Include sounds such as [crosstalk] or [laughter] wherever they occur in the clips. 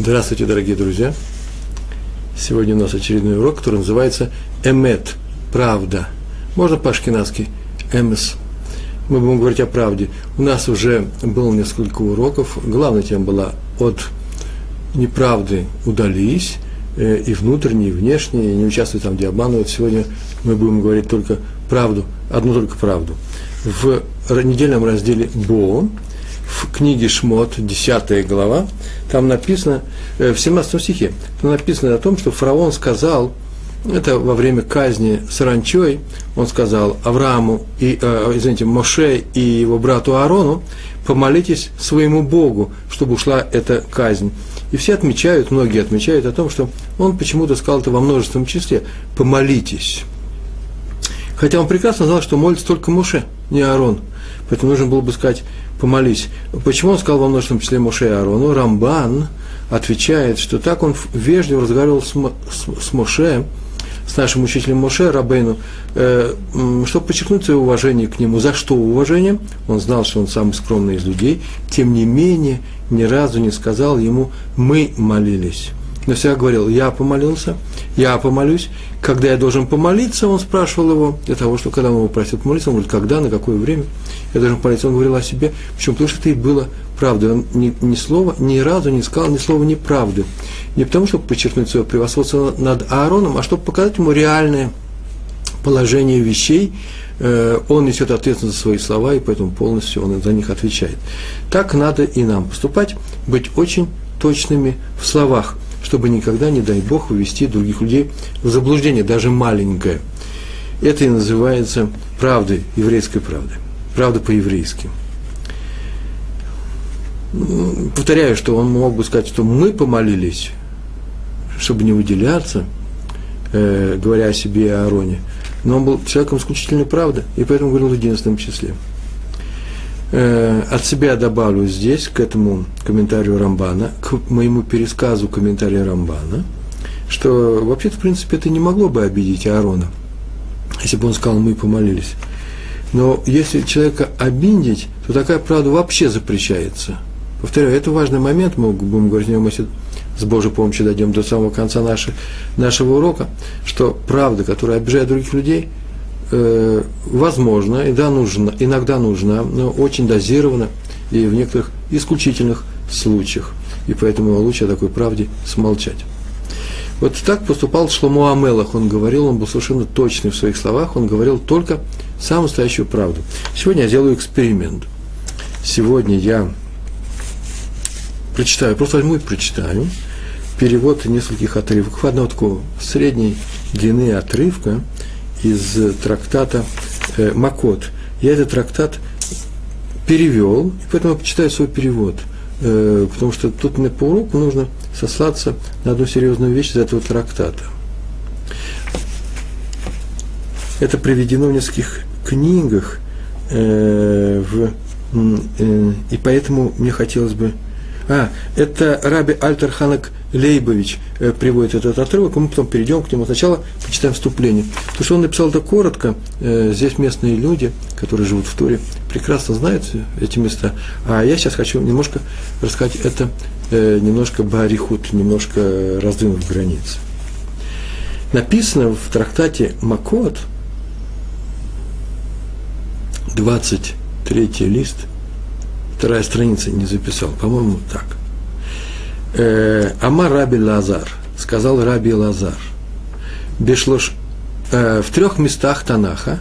Здравствуйте, дорогие друзья! Сегодня у нас очередной урок, который называется «Эмет» – «Правда». Можно по-шкинавски «Эмес». Мы будем говорить о правде. У нас уже было несколько уроков. Главная тема была «От неправды удались», э, и внутренние, и внешние, не участвуют там, где обманывают. Сегодня мы будем говорить только правду, одну только правду. В недельном разделе «Бо» в книге Шмот, 10 глава, там написано, э, в 17 стихе, там написано о том, что фараон сказал, это во время казни саранчой, он сказал Аврааму, и, э, извините, Моше и его брату Аарону, помолитесь своему Богу, чтобы ушла эта казнь. И все отмечают, многие отмечают о том, что он почему-то сказал это во множественном числе, помолитесь. Хотя он прекрасно знал, что молится только Моше, не Аарон. Поэтому нужно было бы сказать, помолись. Почему он сказал во множественном числе Моше и Аарону? Рамбан отвечает, что так он вежливо разговаривал с, с, с Моше, с нашим учителем Моше Рабейну, э, чтобы подчеркнуть свое уважение к нему. За что уважение? Он знал, что он самый скромный из людей, тем не менее ни разу не сказал ему «мы молились» но всегда говорил, я помолился, я помолюсь. Когда я должен помолиться, он спрашивал его, для того, что когда он его просил помолиться, он говорит, когда, на какое время я должен помолиться. Он говорил о себе, почему? Потому что это и было правдой. Он ни, ни слова, ни разу не сказал ни слова неправды. Не потому, чтобы подчеркнуть свое превосходство над Аароном, а чтобы показать ему реальное положение вещей, э, он несет ответственность за свои слова, и поэтому полностью он за них отвечает. Так надо и нам поступать, быть очень точными в словах чтобы никогда, не дай Бог, вывести других людей в заблуждение, даже маленькое. Это и называется правдой, еврейской правдой. Правда по-еврейски. Повторяю, что он мог бы сказать, что мы помолились, чтобы не выделяться, э, говоря о себе и о Аароне. Но он был человеком исключительной правды, и поэтому говорил в единственном числе. Э, от себя добавлю здесь, к этому комментарию Рамбана, к моему пересказу комментария Рамбана, что вообще-то, в принципе, это не могло бы обидеть Аарона, если бы он сказал, мы помолились. Но если человека обидеть, то такая правда вообще запрещается. Повторяю, это важный момент, мы будем говорить о нем, если с Божьей помощью дойдем до самого конца нашей, нашего урока, что правда, которая обижает других людей – э, возможно, иногда нужна, иногда нужна, но очень дозирована и в некоторых исключительных случаях. И поэтому лучше о такой правде смолчать. Вот так поступал Шломо Амелах. Он говорил, он был совершенно точный в своих словах, он говорил только самую настоящую правду. Сегодня я сделаю эксперимент. Сегодня я прочитаю, просто возьму и прочитаю перевод нескольких отрывков, одного такого средней длины отрывка, из трактата э, Макот. Я этот трактат перевел, поэтому я почитаю свой перевод, э, потому что тут мне по уроку нужно сослаться на одну серьезную вещь из этого трактата. Это приведено в нескольких книгах, э, в, э, и поэтому мне хотелось бы а, это Раби Альтер Ханак Лейбович э, приводит этот отрывок, мы потом перейдем к нему. Сначала почитаем вступление. Потому что он написал это коротко. Э, здесь местные люди, которые живут в Туре, прекрасно знают эти места. А я сейчас хочу немножко рассказать это э, немножко барихут, немножко раздвинув границы. Написано в трактате Макот, 23 лист – вторая страница не записал, по-моему, так. Э, Амар Раби Лазар, сказал Раби Лазар, Бешлош, э, в трех местах Танаха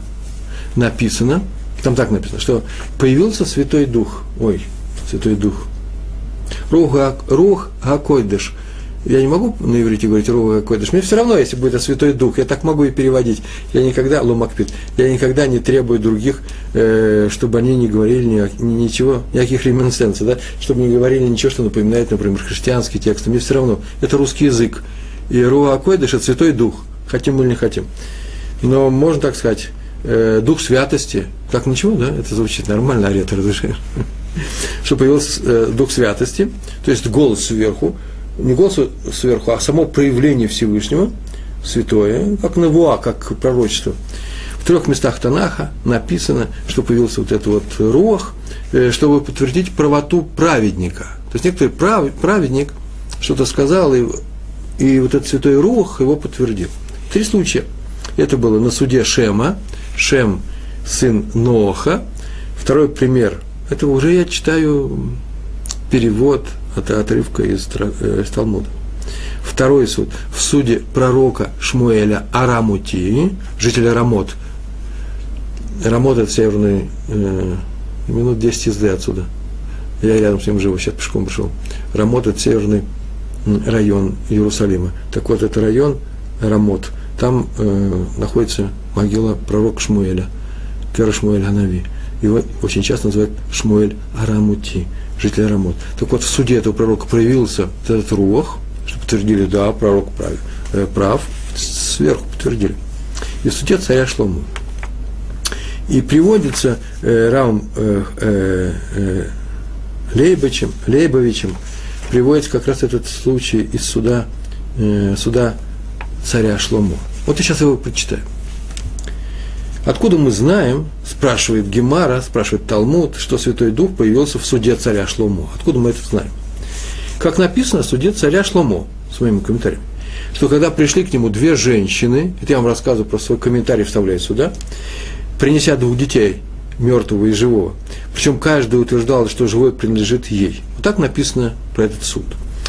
написано, там так написано, что появился Святой Дух, ой, Святой Дух, Рух, Рух Гакойдыш – я не могу на иврите говорить Руха Койдыш. Мне все равно, если будет это Святой Дух, я так могу и переводить. Я никогда, Лумакпит, я никогда не требую других, э, чтобы они не говорили ни, ни, ничего, никаких реминесценций, да, чтобы не говорили ничего, что напоминает, например, христианский текст. Мне все равно. Это русский язык. И Руха Койдыш – это Святой Дух. Хотим мы или не хотим. Но можно так сказать, э, Дух святости. Так ничего, да? Это звучит нормально, Арет разрешаешь. [laughs] Что появился э, Дух святости, то есть голос сверху, не голос сверху, а само проявление Всевышнего, святое, как навуа, как пророчество. В трех местах Танаха написано, что появился вот этот вот рух, э, чтобы подтвердить правоту праведника. То есть некоторый прав, праведник, что-то сказал, и, и вот этот святой Рух его подтвердил. Три случая. Это было на суде Шема, Шем, сын Ноха. Второй пример, это уже я читаю перевод от отрывка из, э, из Талмуда. Второй суд в суде пророка Шмуэля Арамути, жителя Рамот. Рамот – это северный, э, минут 10 езды отсюда. Я рядом с ним живу, сейчас пешком пришел. Рамот – это северный район Иерусалима. Так вот, это район Рамот. Там э, находится могила пророка Шмуэля, Кера Шмуэль Ханави. Его очень часто называют Шмуэль Арамути, житель Рамот. Так вот, в суде этого пророка проявился этот рух, что подтвердили, да, пророк прав, э, прав сверху подтвердили. И в суде царя Шлому. И приводится э, Раум э, э, э, Лейбовичем, Лейбовичем, приводится как раз этот случай из суда, э, суда царя Шлому. Вот я сейчас его прочитаю. Откуда мы знаем, спрашивает Гемара, спрашивает Талмуд, что Святой Дух появился в суде царя Шломо? Откуда мы это знаем? Как написано в суде царя Шломо, с моими комментариями, что когда пришли к нему две женщины, это я вам рассказываю про свой комментарий, вставляю сюда, принеся двух детей, мертвого и живого, причем каждый утверждал, что живой принадлежит ей. Вот так написано про этот суд.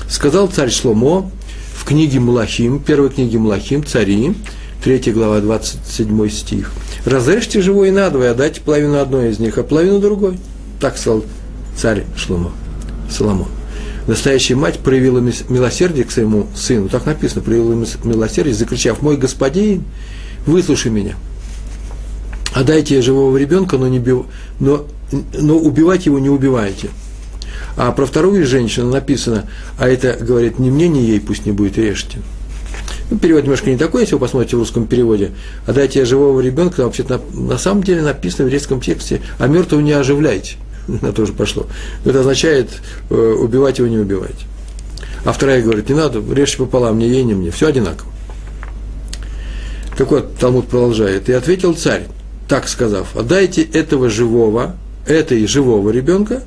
Сказал царь Шломо в книге Малахим, первой книге Малахим, цари, 3 глава, 27 стих. «Разрежьте живое надвое, отдайте половину одной из них, а половину другой». Так сказал царь Шломо, Соломон. Настоящая мать проявила милосердие к своему сыну, так написано, проявила милосердие, закричав, «Мой господин, выслушай меня». Отдайте живого ребенка, но, не бив... но, но убивать его не убивайте. А про вторую женщину написано, а это, говорит, ни мне, ни ей пусть не будет, режьте. Ну, перевод немножко не такой, если вы посмотрите в русском переводе. А дайте живого ребенка, там вообще-то на, на самом деле написано в еврейском тексте, а мертвого не оживляйте. [laughs] На то же пошло. Это означает, э, убивать его не убивать. А вторая говорит, не надо, режьте пополам, ни ей, ни мне. Все одинаково. Так вот, Талмуд продолжает. И ответил царь, так сказав, отдайте этого живого, этой живого ребенка,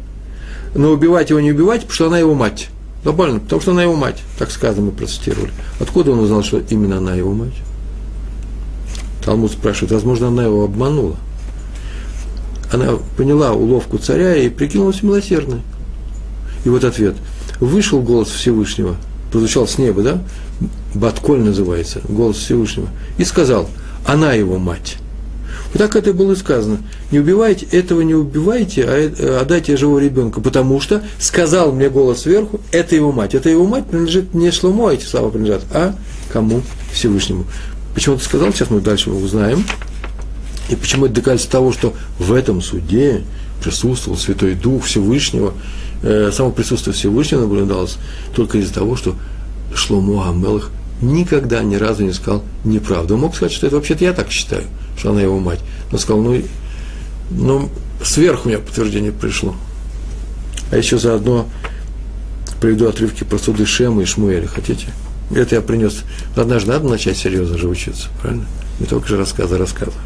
но убивать его не убивать, потому что она его мать. Глобально, потому что она его мать, так сказано, мы процитировали. Откуда он узнал, что именно она его мать? Талмуд спрашивает, возможно, она его обманула. Она поняла уловку царя и прикинулась милосердной. И вот ответ. Вышел голос Всевышнего, прозвучал с неба, да? Батколь называется, голос Всевышнего. И сказал, она его мать. Вот так это было сказано. Не убивайте, этого не убивайте, а отдайте живого ребенка, потому что сказал мне голос сверху, это его мать. Это его мать принадлежит не Шломо, эти слова принадлежат, а кому? Всевышнему. Почему ты сказал, сейчас мы дальше узнаем. И почему это доказательство того, что в этом суде присутствовал Святой Дух Всевышнего, э, само присутствие Всевышнего наблюдалось только из-за того, что Шломо Амелах никогда ни разу не сказал неправду. Он мог сказать, что это вообще-то я так считаю – что она его мать. Но сказал, ну, ну сверху мне подтверждение пришло. А еще заодно приведу отрывки про суды Шема и Шмуэля. Хотите? Это я принес. Однажды надо начать серьезно же учиться, правильно? Не только же рассказы рассказывать.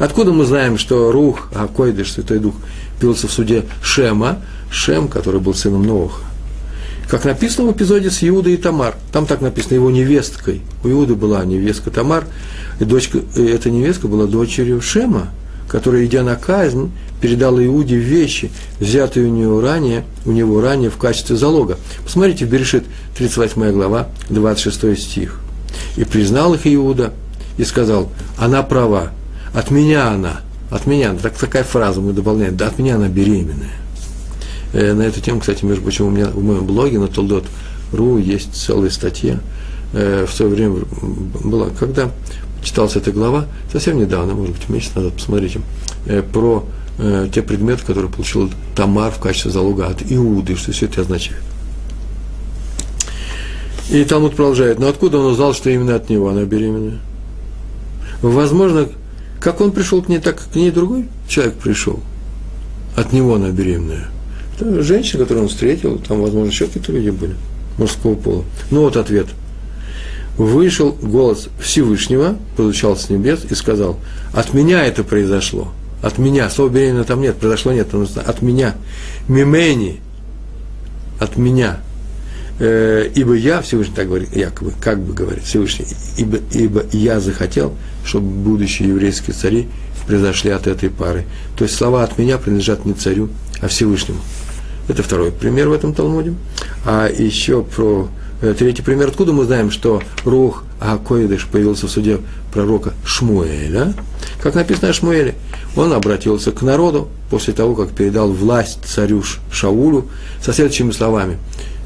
Откуда мы знаем, что Рух, а Койдыш, Святой Дух, пился в суде Шема, Шем, который был сыном Новых, как написано в эпизоде с Иудой и Тамар. Там так написано, его невесткой. У Иуды была невестка Тамар, и дочка, и эта невестка была дочерью Шема, которая, идя на казнь, передала Иуде вещи, взятые у него ранее, у него ранее в качестве залога. Посмотрите, в Берешит, 38 глава, 26 стих. «И признал их Иуда, и сказал, она права, от меня она, от меня, так, такая фраза мы дополняем, да от меня она беременная. Э, на эту тему, кстати, между прочим, у меня в моем блоге на Толдот.ру есть целая статья. Э, в свое время была, когда читалась эта глава, совсем недавно, может быть, месяц назад, посмотрите, э, про те предметы, которые получил Тамар в качестве залога от Иуды, что все это означает. И Талмуд продолжает, но откуда он узнал, что именно от него она беременная? Возможно, как он пришел к ней, так к ней другой человек пришел. От него она беременная. Это женщина, которую он встретил, там, возможно, еще какие-то люди были мужского пола. Ну вот ответ. Вышел голос Всевышнего, прозвучал с небес и сказал, от меня это произошло, от меня, слово беременна там нет, произошло нет, от меня, мимени, от меня. э, ибо я, Всевышний так говорит, якобы, как бы говорит Всевышний, ибо, ибо я захотел, чтобы будущие еврейские цари произошли от этой пары. То есть слова от меня принадлежат не царю, а Всевышнему. Это второй пример в этом Талмуде. А еще про э, третий пример. Откуда мы знаем, что Рух Акоидыш появился в суде пророка Шмуэля? Как написано о Шмуэле, он обратился к народу после того, как передал власть царю Шаулю со следующими словами.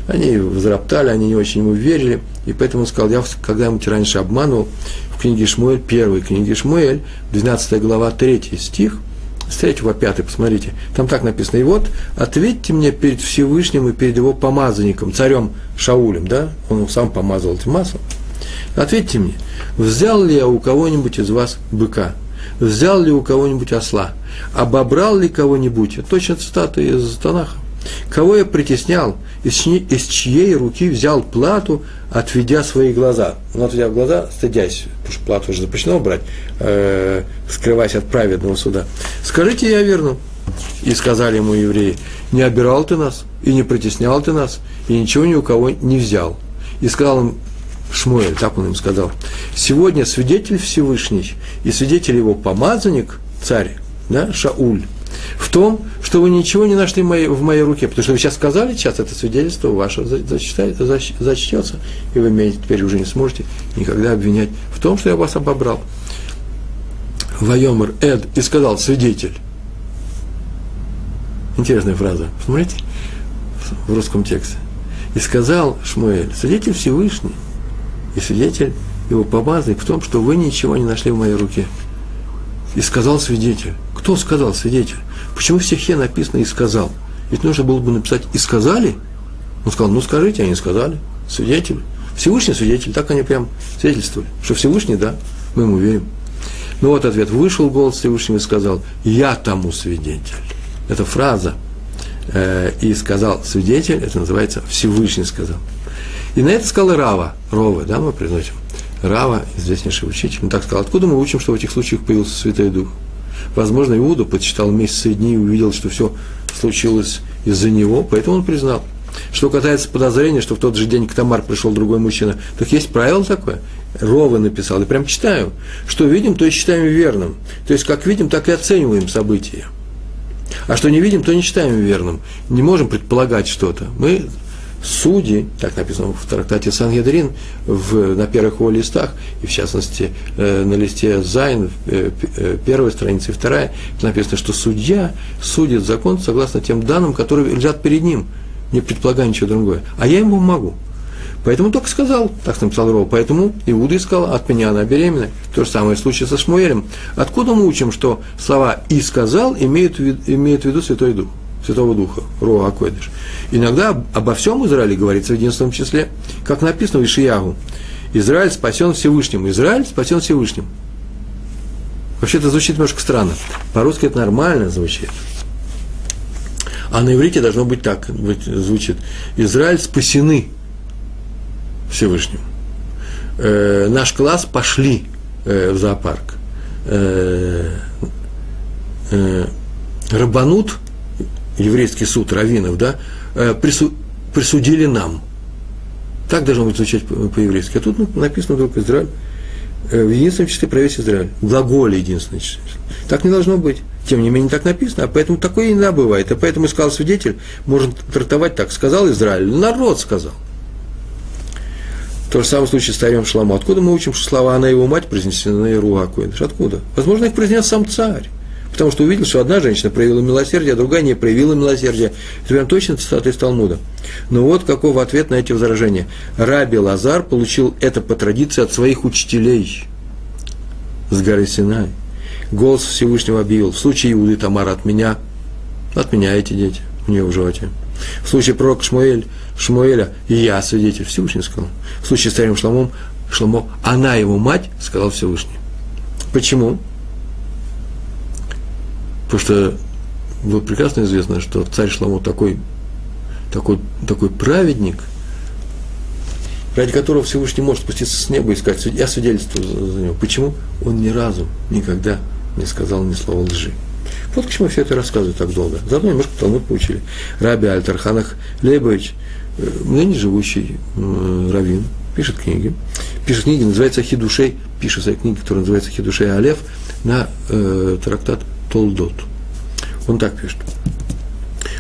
Они возроптали, они не очень ему верили, и поэтому он сказал, я когда-нибудь раньше обманывал, в книге Шмуэль, первой книге Шмуэль, 12 глава, 3 стих, с 3 по 5, посмотрите, там так написано, и вот, ответьте мне перед Всевышним и перед его помазанником, царем Шаулем, да, он сам помазал этим маслом, ответьте мне, взял ли я у кого-нибудь из вас быка, взял ли у кого-нибудь осла, обобрал ли кого-нибудь, точно цитата из Танаха, кого я притеснял, из, чьей, из чьей руки взял плату, отведя свои глаза. Ну, отведя глаза, стыдясь, потому что плату уже запрещено брать, э, скрываясь от праведного суда. Скажите, я верну. И сказали ему евреи, не обирал ты нас, и не притеснял ты нас, и ничего ни у кого не взял. И сказал им Шмуэль, так он им сказал, сегодня свидетель Всевышний и свидетель его помазанник, царь, да, Шауль, в том, что вы ничего не нашли в моей, в моей руке, потому что вы сейчас сказали, сейчас это свидетельство ваше зачтется, и вы меня теперь уже не сможете никогда обвинять в том, что я вас обобрал. Вайомер Эд и сказал свидетель. Интересная фраза. Посмотрите в русском тексте. И сказал Шмуэль, свидетель Всевышний, и свидетель его помазанник в том, что вы ничего не нашли в моей руке. И сказал свидетель. Кто сказал свидетель? Почему в стихе написано «и сказал»? Ведь нужно было бы написать «и сказали». Он сказал, ну скажите, они сказали. Свидетель. Всевышний свидетель, так они прям свидетельствовали. Что Всевышний, да, мы ему верим. Ну вот ответ. Вышел голос Всевышнего и сказал, я тому свидетель. Это фраза. Э, и сказал свидетель, это называется Всевышний сказал. И на это сказал Рава, Рова, да, мы произносим. Рава, известнейший учитель, он так сказал, откуда мы учим, что в этих случаях появился Святой Дух? Возможно, Иуда подсчитал месяцы и дни и увидел, что все случилось из-за него, поэтому он признал. Что касается подозрения, что в тот же день к Тамар пришел другой мужчина, так есть правило такое. Рова написал, и прям читаю. Что видим, то и считаем верным. То есть, как видим, так и оцениваем события. А что не видим, то не считаем верным. Не можем предполагать что-то. Мы судьи, так написано в трактате Сангедрин, в, на первых его листах, и в частности э, на листе Зайн, э, э, первая страница и вторая, написано, что судья судит закон согласно тем данным, которые лежат перед ним, не предполагая ничего другое. А я ему могу. Поэтому только сказал, так написал Рова, поэтому Иуда искал, от меня она беременна. То же самое случай со Шмуэлем. Откуда мы учим, что слова «и сказал» имеют, имеют в виду Святой Дух? Святого Духа, Роа Акойдыш. Иногда обо всем Израиле говорится в единственном числе, как написано в Ишиягу. Израиль спасен Всевышним. Израиль спасен Всевышним. Вообще это звучит немножко странно. По-русски это нормально звучит. А на иврите должно быть так, звучит. Израиль спасены Всевышним. Э, наш класс пошли э, в зоопарк. Э, э, Рабанут еврейский суд раввинов, да, э, прису, присудили нам. Так должно быть звучать по-еврейски. А тут написано только Израиль. Э, в единственном числе про весь Израиль. Глаголе единственное число. Так не должно быть. Тем не менее, так написано, а поэтому такое иногда бывает. А поэтому сказал свидетель, можно трактовать так. Сказал Израиль, народ сказал. То же самое случай с царем Шламу. Откуда мы учим, что слова «она его мать» произнесены на Ируа Откуда? Возможно, их произнес сам царь потому что увидел, что одна женщина проявила милосердие, а другая не проявила милосердия. Это прям точно цитата из Талмуда. Но вот каков ответ на эти возражения. Раби Лазар получил это по традиции от своих учителей с горы Синай. Голос Всевышнего объявил, в случае Иуды Тамара от меня, от меня эти дети, у нее в животе. В случае пророка Шмуэль, Шмуэля, я свидетель Всевышний сказал. В случае с царем Шламом, Шламо, она его мать, сказал Всевышний. Почему? Потому что вот прекрасно известно, что царь Шламо такой, такой, такой праведник, ради которого Всевышний может спуститься с неба и сказать, я свидетельствую за, за него. Почему? Он ни разу никогда не сказал ни слова лжи. Вот к чему все это рассказываю так долго. Заодно немножко Талмуд поучили. Раби Альтарханах Лейбович э, ныне живущий э, раввин, пишет книги, пишет книги, называется Хидушей, пишет свои книги, которая называется Хидушей Алев, на э, трактат Толдот. Он так пишет.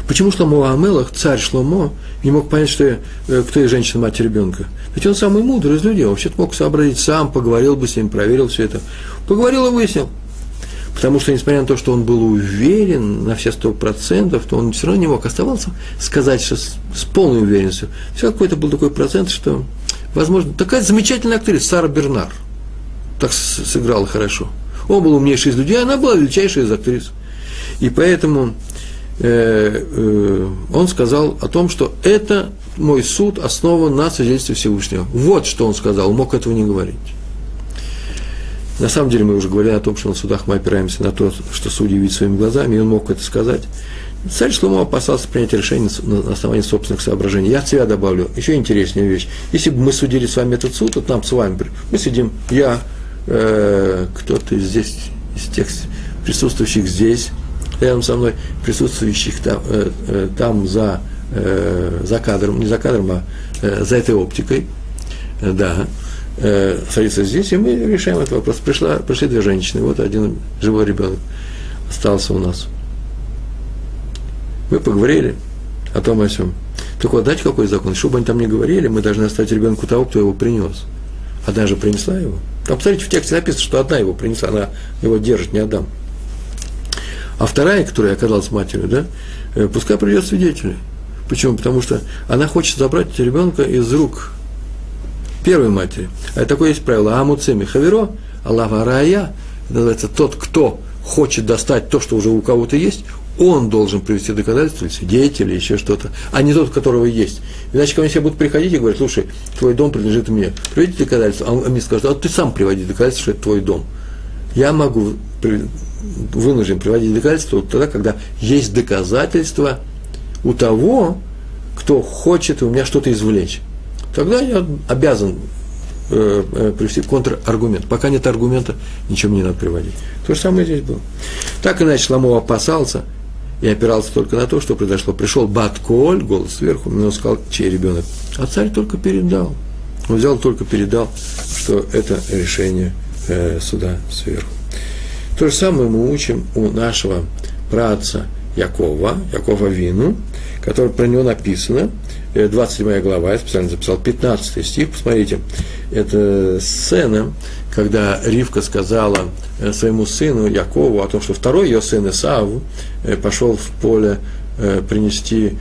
Почему Шломо Амелах, царь Шломо, не мог понять, что э, кто я женщина, мать ребенка? Ведь он самый мудрый из людей, он вообще-то мог сообразить сам, поговорил бы с ним, проверил все это. Поговорил и выяснил. Потому что, несмотря на то, что он был уверен на все сто процентов, то он все равно не мог оставаться, сказать что с, с полной уверенностью. Все какой-то был такой процент, что, возможно, такая замечательная актриса Сара Бернар так сыграла хорошо. Он был умнейший из людей, она была величайшая из актрис. И поэтому э, э, он сказал о том, что это мой суд основан на свидетельстве Всевышнего. Вот что он сказал, мог этого не говорить. На самом деле мы уже говорили о том, что на судах мы опираемся на то, что судьи видят своими глазами, и он мог это сказать. Царь Шломо опасался принять решение на основании собственных соображений. Я от себя добавлю еще интереснее вещь. Если бы мы судили с вами этот суд, вот нам с вами, мы сидим, я, э, кто-то здесь, из тех присутствующих здесь, рядом со мной, присутствующих там, э, э, там за, э, за кадром, не за кадром, а э, за этой оптикой, э, да, э, садится здесь, и мы решаем этот вопрос. Пришла, пришли две женщины, вот один живой ребенок остался у нас. Мы поговорили о том, о сем. Так вот, дать какой закон? Что бы они там ни говорили, мы должны оставить ребенку того, кто его принес. Одна же принесла его. Там, посмотрите, в тексте написано, что одна его принесла, она его держит, не отдам. А вторая, которая оказалась матерью, да, э, пускай придет свидетелей. Почему? Потому что она хочет забрать ребенка из рук первой матери. А такое есть правило. Амуцеми хаверо, Аллаха рая, называется тот, кто хочет достать то, что уже у кого-то есть, он должен привести доказательства, или свидетели, или еще что-то, а не тот, у которого есть. Иначе ко мне все будут приходить и говорить, слушай, твой дом принадлежит мне, приведи доказательства. А он мне скажет, а ты сам приводи доказательства, что это твой дом. Я могу вынужден приводить доказательства тогда, когда есть доказательства у того, кто хочет у меня что-то извлечь тогда я обязан э, э, привести контраргумент. Пока нет аргумента, ничего мне не надо приводить. То же самое здесь было. Так иначе Ламов опасался и опирался только на то, что произошло. Пришел Батколь, голос сверху, он сказал, чей ребенок. А царь только передал. Он взял, только передал, что это решение э, суда сверху. То же самое мы учим у нашего праца Якова, Якова Вину, который про него написано, 27 э, глава, я специально записал 15 стих, посмотрите, это сцена, когда Ривка сказала э, своему сыну Якову о том, что второй ее сын Исав э, пошел в поле принести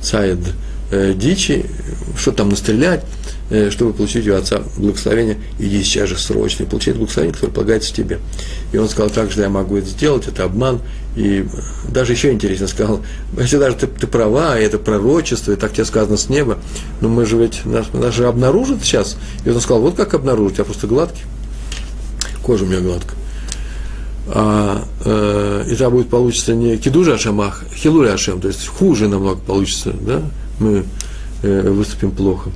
цаид дичи, что там настрелять, чтобы получить у отца благословение, иди сейчас же срочно и получить благословение, которое полагается тебе. И он сказал, так же я могу это сделать, это обман, и даже еще интересно сказал, если даже ты, ты права, и это пророчество, и так тебе сказано с неба, но мы же ведь, нас, нас же обнаружат сейчас. И он сказал, вот как обнаружить, я просто гладкий, кожа у меня гладкая. А, э, и тогда будет получиться не кидужа Ашем, а хилури Ашем, то есть хуже намного получится, да, мы э, выступим плохо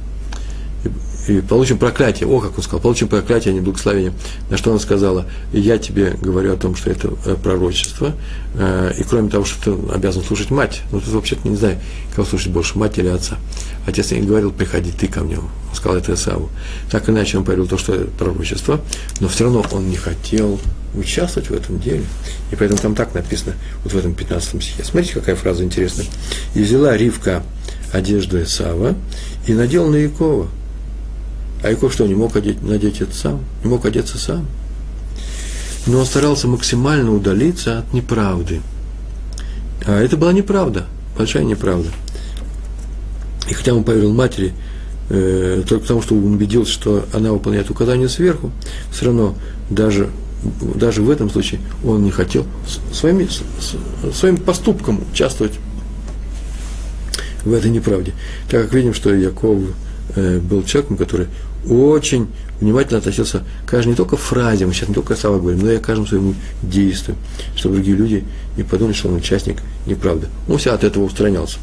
и получим проклятие. О, как он сказал, получим проклятие, а не благословение. На что она сказала, я тебе говорю о том, что это э, пророчество, э, и кроме того, что ты обязан слушать мать, ну, тут вообще-то не знаю, кого слушать больше, мать или отца. Отец не говорил, приходи ты ко мне, он сказал это Исаву. Так иначе он говорил то, что это пророчество, но все равно он не хотел участвовать в этом деле. И поэтому там так написано, вот в этом 15 стихе. Смотрите, какая фраза интересная. «И взяла Ривка одежду Исава и надел на Якова, а Яков что, не мог одеть, надеть это сам? Не мог одеться сам? Но он старался максимально удалиться от неправды. А это была неправда, большая неправда. И хотя он поверил матери э, только потому, что он убедился, что она выполняет указания сверху, все равно даже, даже в этом случае он не хотел своими, своим поступком участвовать в этой неправде. Так как видим, что Яков э, был человеком, который очень внимательно относился к каждой не только фразе, мы сейчас не только слова говорим, но и к каждому своему действию, чтобы другие люди не подумали, что он участник неправды. Он все от этого устранялся.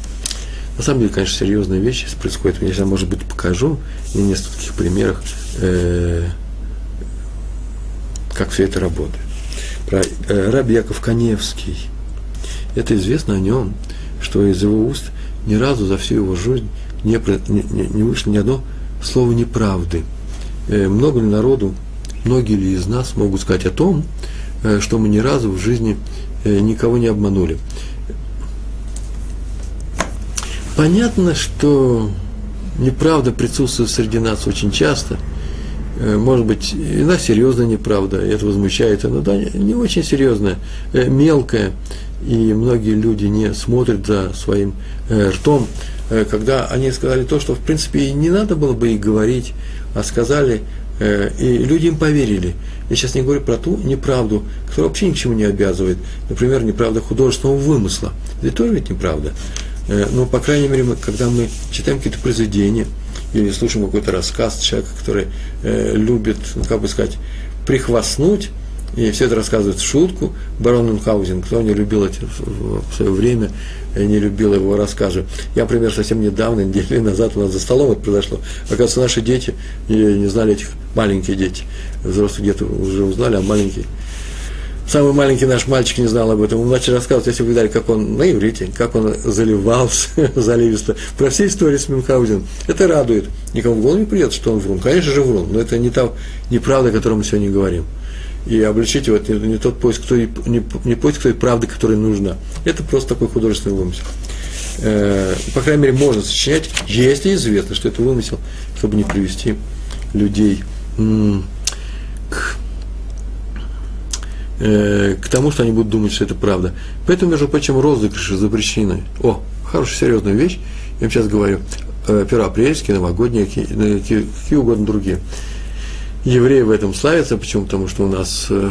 На самом деле, конечно, серьезные вещи происходят. Я сейчас, может быть, покажу на нескольких примерах, э, как все это работает. Про э, Раби Яков Каневский. Это известно о нем, что из его уст ни разу за всю его жизнь не, не, не вышло ни одно слово неправды. Э, много ли народу, многие ли из нас могут сказать о том, э, что мы ни разу в жизни э, никого не обманули. Понятно, что неправда присутствует среди нас очень часто. Может быть, иногда серьезная неправда, это возмущает, иногда не очень серьезная, мелкая, и многие люди не смотрят за своим ртом, когда они сказали то, что, в принципе, и не надо было бы и говорить, а сказали, э, и люди им поверили. Я сейчас не говорю про ту неправду, которая вообще ни к чему не обязывает. Например, неправда художественного вымысла. Это тоже ведь неправда. Э, но, по крайней мере, мы, когда мы читаем какие-то произведения или слушаем какой-то рассказ человека, который э, любит, ну, как бы сказать, прихвастнуть, и все это рассказывают в шутку. Барон Мюнхгаузен, кто не любил эти в свое время, э, не любил его рассказы. Я, например, совсем недавно, [laughs] неделю назад у нас за столом это произошло. Оказывается, наши дети не знали этих маленькие дети. Взрослые где-то уже узнали, а маленькие. Самый маленький наш мальчик не знал об этом. Мы начали рассказывать, если вы видали, как он на иврите, как он заливался [laughs] заливисто, про все истории с Мюнхгаузеном. Это радует. Никому в голову не придет, что он врун. Конечно же, врун, но это не та неправда, о которой мы сегодня говорим и обличить его, это не, тот поиск той, не, не поиск той правды, которая нужна. Это просто такой художественный вымысел. Э, по крайней мере, можно сочинять, если известно, что это вымысел, чтобы не привести людей к, э, к тому, что они будут думать, что это правда. Поэтому, между прочим, розыгрыши запрещены. О, хорошая, серьезная вещь. Я вам сейчас говорю. Э, первоапрельские, новогодние, какие, какие угодно другие. Евреи в этом славятся, почему? Потому что у нас э,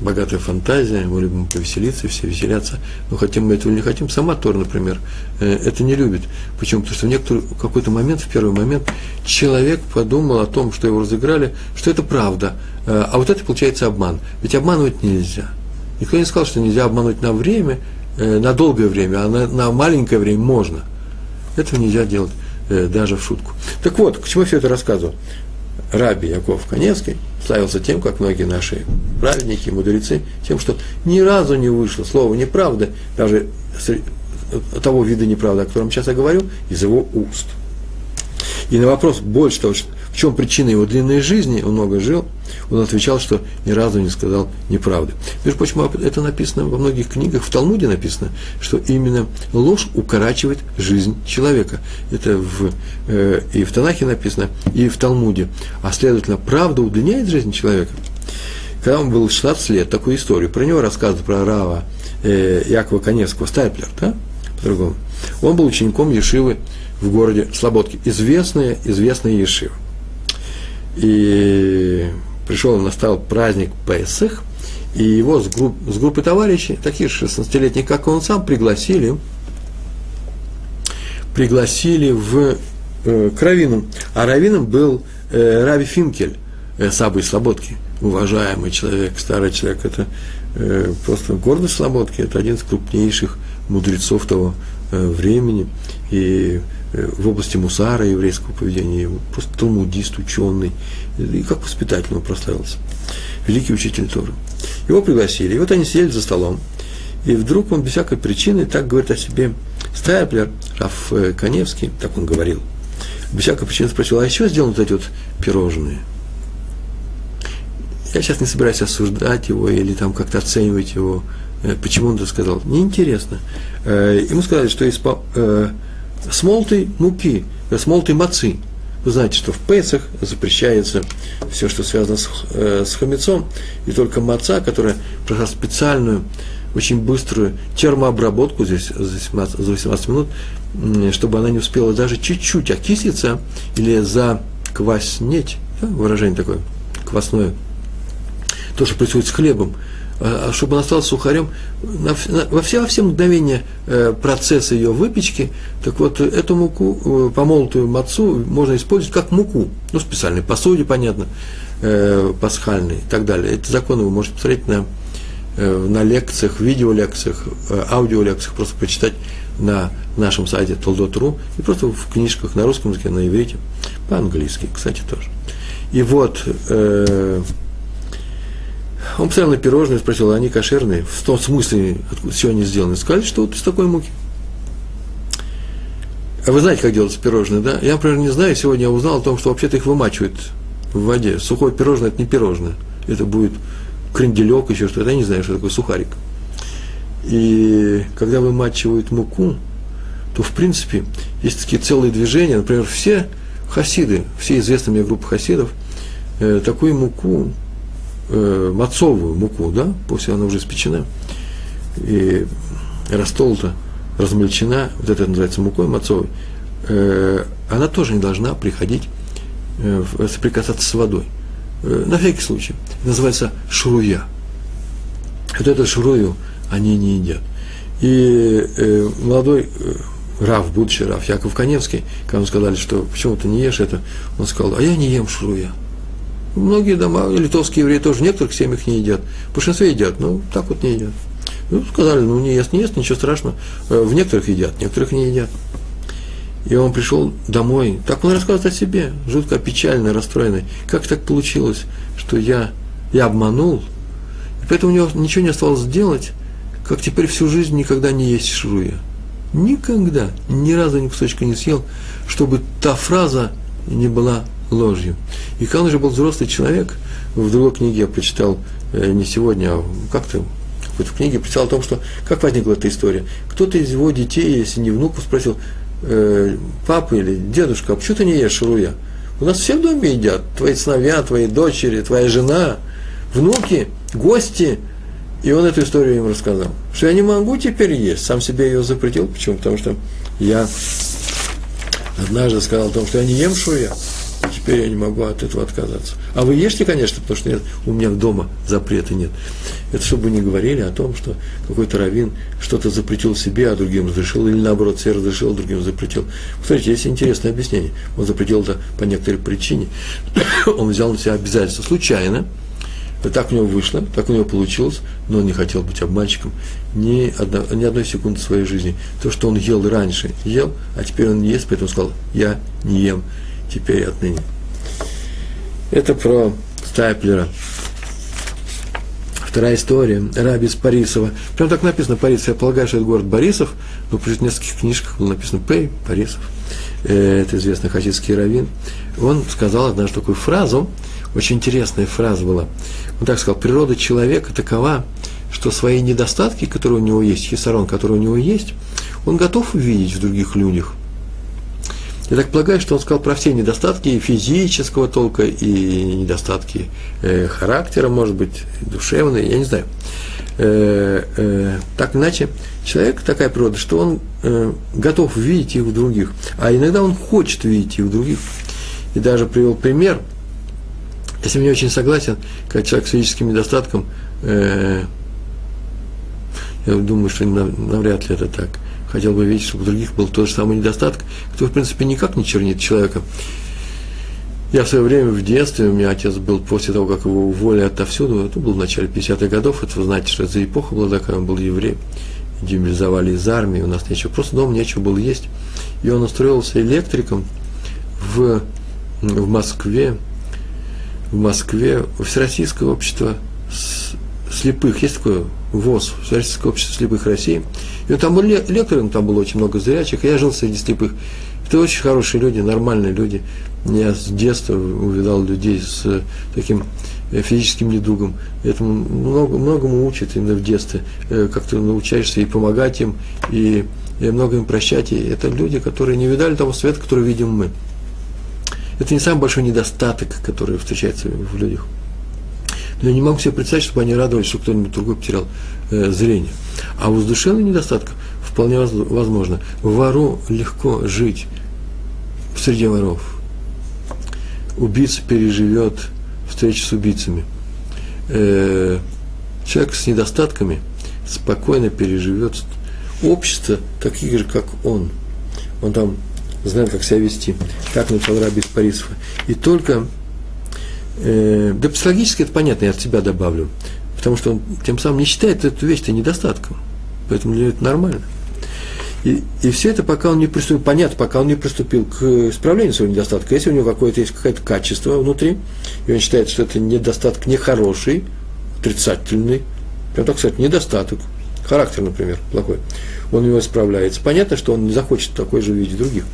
богатая фантазия, мы любим повеселиться, все веселятся, но хотим мы этого или не хотим, сама Тор, например, э, это не любит. Почему? Потому что в некоторый какой-то момент, в первый момент, человек подумал о том, что его разыграли, что это правда, э, а вот это получается обман. Ведь обманывать нельзя. Никто не сказал, что нельзя обмануть на время, на долгое время, а на, на маленькое время можно. Этого нельзя делать даже в шутку. Так вот, к чему я все это рассказываю? Раби Яков Конецкий славился тем, как многие наши праведники, мудрецы, тем, что ни разу не вышло слово неправда, даже того вида неправды, о котором сейчас я говорю, из его уст. И на вопрос больше того, чем причина его длинной жизни, он много жил, он отвечал, что ни разу не сказал неправды. Между прочим, это написано во многих книгах, в Талмуде написано, что именно ложь укорачивает жизнь человека. Это в, э, и в Танахе написано, и в Талмуде. А следовательно, правда удлиняет жизнь человека. Когда он был 16 лет, такую историю, про него рассказывают про Рава э, Якова Конецкого, Стайплер, да, по-другому. Он был учеником Ешивы в городе Слободки. Известная, известная Ешива. И пришел, настал праздник Песах, и его с, групп, с группой товарищей, таких 16-летних, как он сам, пригласили, пригласили в э, к Равину. А Равином был э, Рави Финкель, э, Сабы Слободки, уважаемый человек, старый человек, это э, просто гордость Слободки, это один из крупнейших мудрецов того э, времени, и в области мусара еврейского поведения, просто талмудист, ученый, и как воспитатель он прославился. Великий учитель Торы. Его пригласили, и вот они сидели за столом, и вдруг он без всякой причины так говорит о себе. Стайплер, Раф э, Коневский, так он говорил, без всякой причины спросил, а еще сделаны вот эти вот пирожные? Я сейчас не собираюсь осуждать его или там как-то оценивать его, э, почему он это сказал. Неинтересно. Ему сказали, что из с молотой муки, с молотой мацы. Вы знаете, что в Песах запрещается все, что связано с, э, с хамецом, и только маца, которая прошла специальную, очень быструю термообработку здесь за 17, за 18 минут, чтобы она не успела даже чуть-чуть окислиться или закваснеть, да, выражение такое, квасное, то, что происходит с хлебом, чтобы он остался сухарем во все, во все мгновения э, процесса ее выпечки, так вот эту муку, э, помолотую мацу, можно использовать как муку, ну, в специальной посуде, понятно, э, пасхальной и так далее. Эти законы вы можете посмотреть на, э, на лекциях, видеолекциях, э, аудиолекциях, просто почитать на нашем сайте Толдот.ру и просто в книжках на русском языке, на иврите, по-английски, кстати, тоже. И вот, э, он посмотрел на пирожные, спросил, а они кошерные? В том смысле, откуда все они сделаны. Сказали, что вот из такой муки. А вы знаете, как делается пирожное, да? Я, например, не знаю, сегодня я узнал о том, что вообще-то их вымачивают в воде. Сухое пирожное – это не пирожное. Это будет кренделек, еще что-то. Я не знаю, что такое сухарик. И когда вымачивают муку, то, в принципе, есть такие целые движения. Например, все хасиды, все известные мне группы хасидов, э, такую муку, э, мацовую муку, да, после она уже испечена, и растолта, размельчена, вот это называется мукой мацовой, э, она тоже не должна приходить э, соприкасаться с водой. Э, на всякий случай. называется шруя. Вот эту шрую они не едят. И э, молодой э, Рав, будущий Рав, Яков Коневский, когда ему сказали, что почему ты не ешь это, он сказал, а я не ем шруя. Многие дома, литовские евреи тоже, в некоторых семьях не едят. В большинстве едят, но так вот не едят. Ну, сказали, ну не ест, не ест, ничего страшного. Э, в некоторых едят, в некоторых не едят. И он пришел домой. Так он рассказывает о себе, жутко печальный, расстроенный. Как так получилось, что я, я обманул, и поэтому у него ничего не осталось сделать, как теперь всю жизнь никогда не есть шруя. Никогда, ни разу ни кусочка не съел, чтобы та фраза не была ложью. И он уже был взрослый человек, в другой книге я прочитал, э, не сегодня, а как-то в книге прочитал о том, что как возникла эта история. Кто-то из его детей, если не внуков, спросил, э, папа или дедушка, а почему ты не ешь шуруя? У нас все в доме едят, твои сыновья, твои дочери, твоя жена, внуки, гости. И он эту историю им рассказал. Что я не могу теперь есть, сам себе ее запретил. Почему? Потому что я однажды сказал о том, что я не ем шуя. Теперь я не могу от этого отказаться. А вы ешьте, конечно, потому что нет, у меня дома запрета нет. Это чтобы не говорили о том, что какой-то раввин что-то запретил себе, а другим разрешил, или наоборот, себе разрешил, а другим запретил. Смотрите, есть интересное объяснение. Он запретил это по некоторой причине. [coughs] он взял на себя обязательство случайно, так у него вышло, так у него получилось, но он не хотел быть обманщиком ни, одно, ни одной секунды своей жизни. То, что он ел раньше, ел, а теперь он не ест, поэтому сказал, я не ем теперь отныне. Это про Стайплера. Вторая история. Раби из Парисова. Прям так написано Парисов. Я полагаю, что это город Борисов, но в нескольких книжках было написано Пей, Парисов. Э, это известный хасидский раввин. Он сказал однажды такую фразу, очень интересная фраза была. Он так сказал, природа человека такова, что свои недостатки, которые у него есть, хисарон, который у него есть, он готов увидеть в других людях. Я так полагаю, что он сказал про все недостатки физического толка, и недостатки э, характера, может быть, душевные, я не знаю. Э, э, так иначе, человек такая природа, что он э, готов видеть их в других, а иногда он хочет видеть их в других. И даже привел пример, если не очень согласен, как человек с физическим недостатком, э, я думаю, что навряд ли это так – хотел бы видеть, чтобы у других был тот же самый недостаток, кто, в принципе, никак не чернит человека. Я в свое время в детстве, у меня отец был после того, как его уволили отовсюду, это было в начале 50-х годов, это вы знаете, что это за эпоха была такая, он был еврей, демобилизовали из армии, у нас нечего, просто дома нечего было есть. И он устроился электриком в, в Москве, в Москве, в Всероссийское общество слепых, есть такое ВОЗ, Всероссийское общество слепых России, и он там был лектором, там было очень много зрячих, я жил среди слепых. Это очень хорошие люди, нормальные люди. Я с детства увидал людей с э, таким э, физическим недугом. Этому много, многому учат именно в детстве. Э, как ты научаешься и помогать им, и, и много им прощать. И это люди, которые не видали того света, который видим мы. Это не самый большой недостаток, который встречается в людях. Но я не могу себе представить, чтобы они радовались, что кто-нибудь другой потерял э, зрение. А у душевных недостатков вполне возможно. Вору легко жить в среде воров. Убийца переживет встречу с убийцами. Э, человек с недостатками спокойно переживет общество таких же, как он. Он там знает, как себя вести. Как написал Раби из Парисова. И только Э, да психологически это понятно, я от себя добавлю. Потому что он тем самым не считает эту вещь-то недостатком. Поэтому для него это нормально. И, и все это, пока он не приступил, понятно, пока он не приступил к исправлению своего недостатка. Если у него какое-то есть какое-то качество внутри, и он считает, что это недостаток нехороший, отрицательный, прям так сказать, недостаток, характер, например, плохой, он его исправляется. Понятно, что он не захочет такой же видеть других.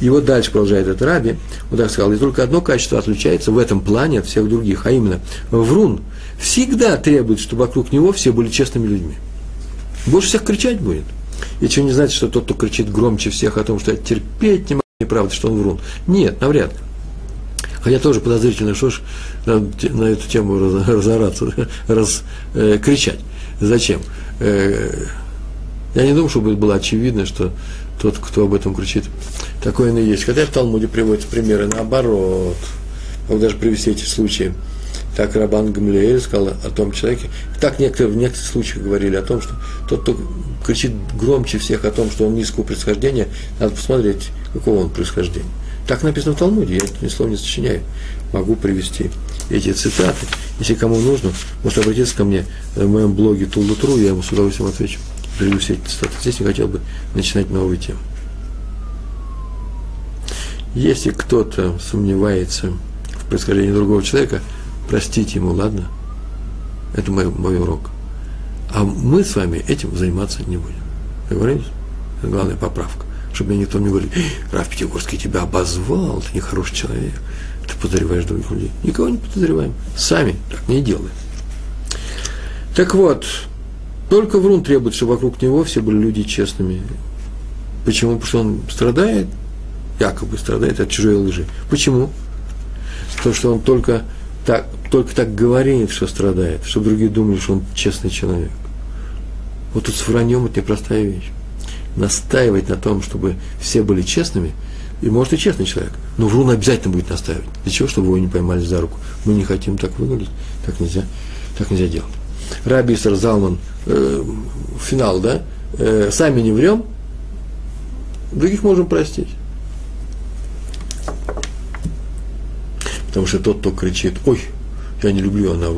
И вот дальше продолжает этот раби, он так сказал, и только одно качество отличается в этом плане от всех других, а именно врун всегда требует, чтобы вокруг него все были честными людьми. Больше всех кричать будет. И что не значит, что тот, кто кричит громче всех о том, что я терпеть не могу, неправда, что он врун. Нет, навряд ли. Хотя тоже подозрительно, что ж на, эту тему раз, разораться, раз, э, кричать. Зачем? Э, я не думаю, чтобы было очевидно, что тот, кто об этом кричит, такое и есть. Хотя в Талмуде приводятся примеры наоборот. Могу даже привести эти случаи. Так Рабан Гамлеэль сказал о том человеке. Так некоторые, в некоторых случаях говорили о том, что тот, кто кричит громче всех о том, что он низкого происхождения, надо посмотреть, какого он происхождения. Так написано в Талмуде, я ни слова не сочиняю. Могу привести эти цитаты. Если кому нужно, может обратиться ко мне в моем блоге Тулутру, я ему с удовольствием отвечу. Приведу все эти цитаты. Здесь не хотел бы начинать новую тему. Если кто-то сомневается в происхождении другого человека, простите ему, ладно? Это мой, мой урок. А мы с вами этим заниматься не будем. Договорились? Это главная поправка чтобы мне никто не говорил, Раф Пятигорский тебя обозвал, ты нехороший человек, ты подозреваешь других людей. Никого не подозреваем. Сами так не делаем. Так вот, только Врун требует, чтобы вокруг него все были люди честными. Почему? Потому что он страдает, якобы страдает от чужой лжи. Почему? Потому что он только так, только так говорит, что страдает, чтобы другие думали, что он честный человек. Вот тут с враньем это непростая вещь настаивать на том, чтобы все были честными, и может и честный человек, но врун обязательно будет настаивать. Для чего? Чтобы его не поймали за руку. Мы не хотим так выглядеть, так нельзя, так нельзя делать. Раби Исар Залман, э, финал, да? Э, сами не врем, других можем простить. Потому что тот, кто кричит, ой, я не люблю, она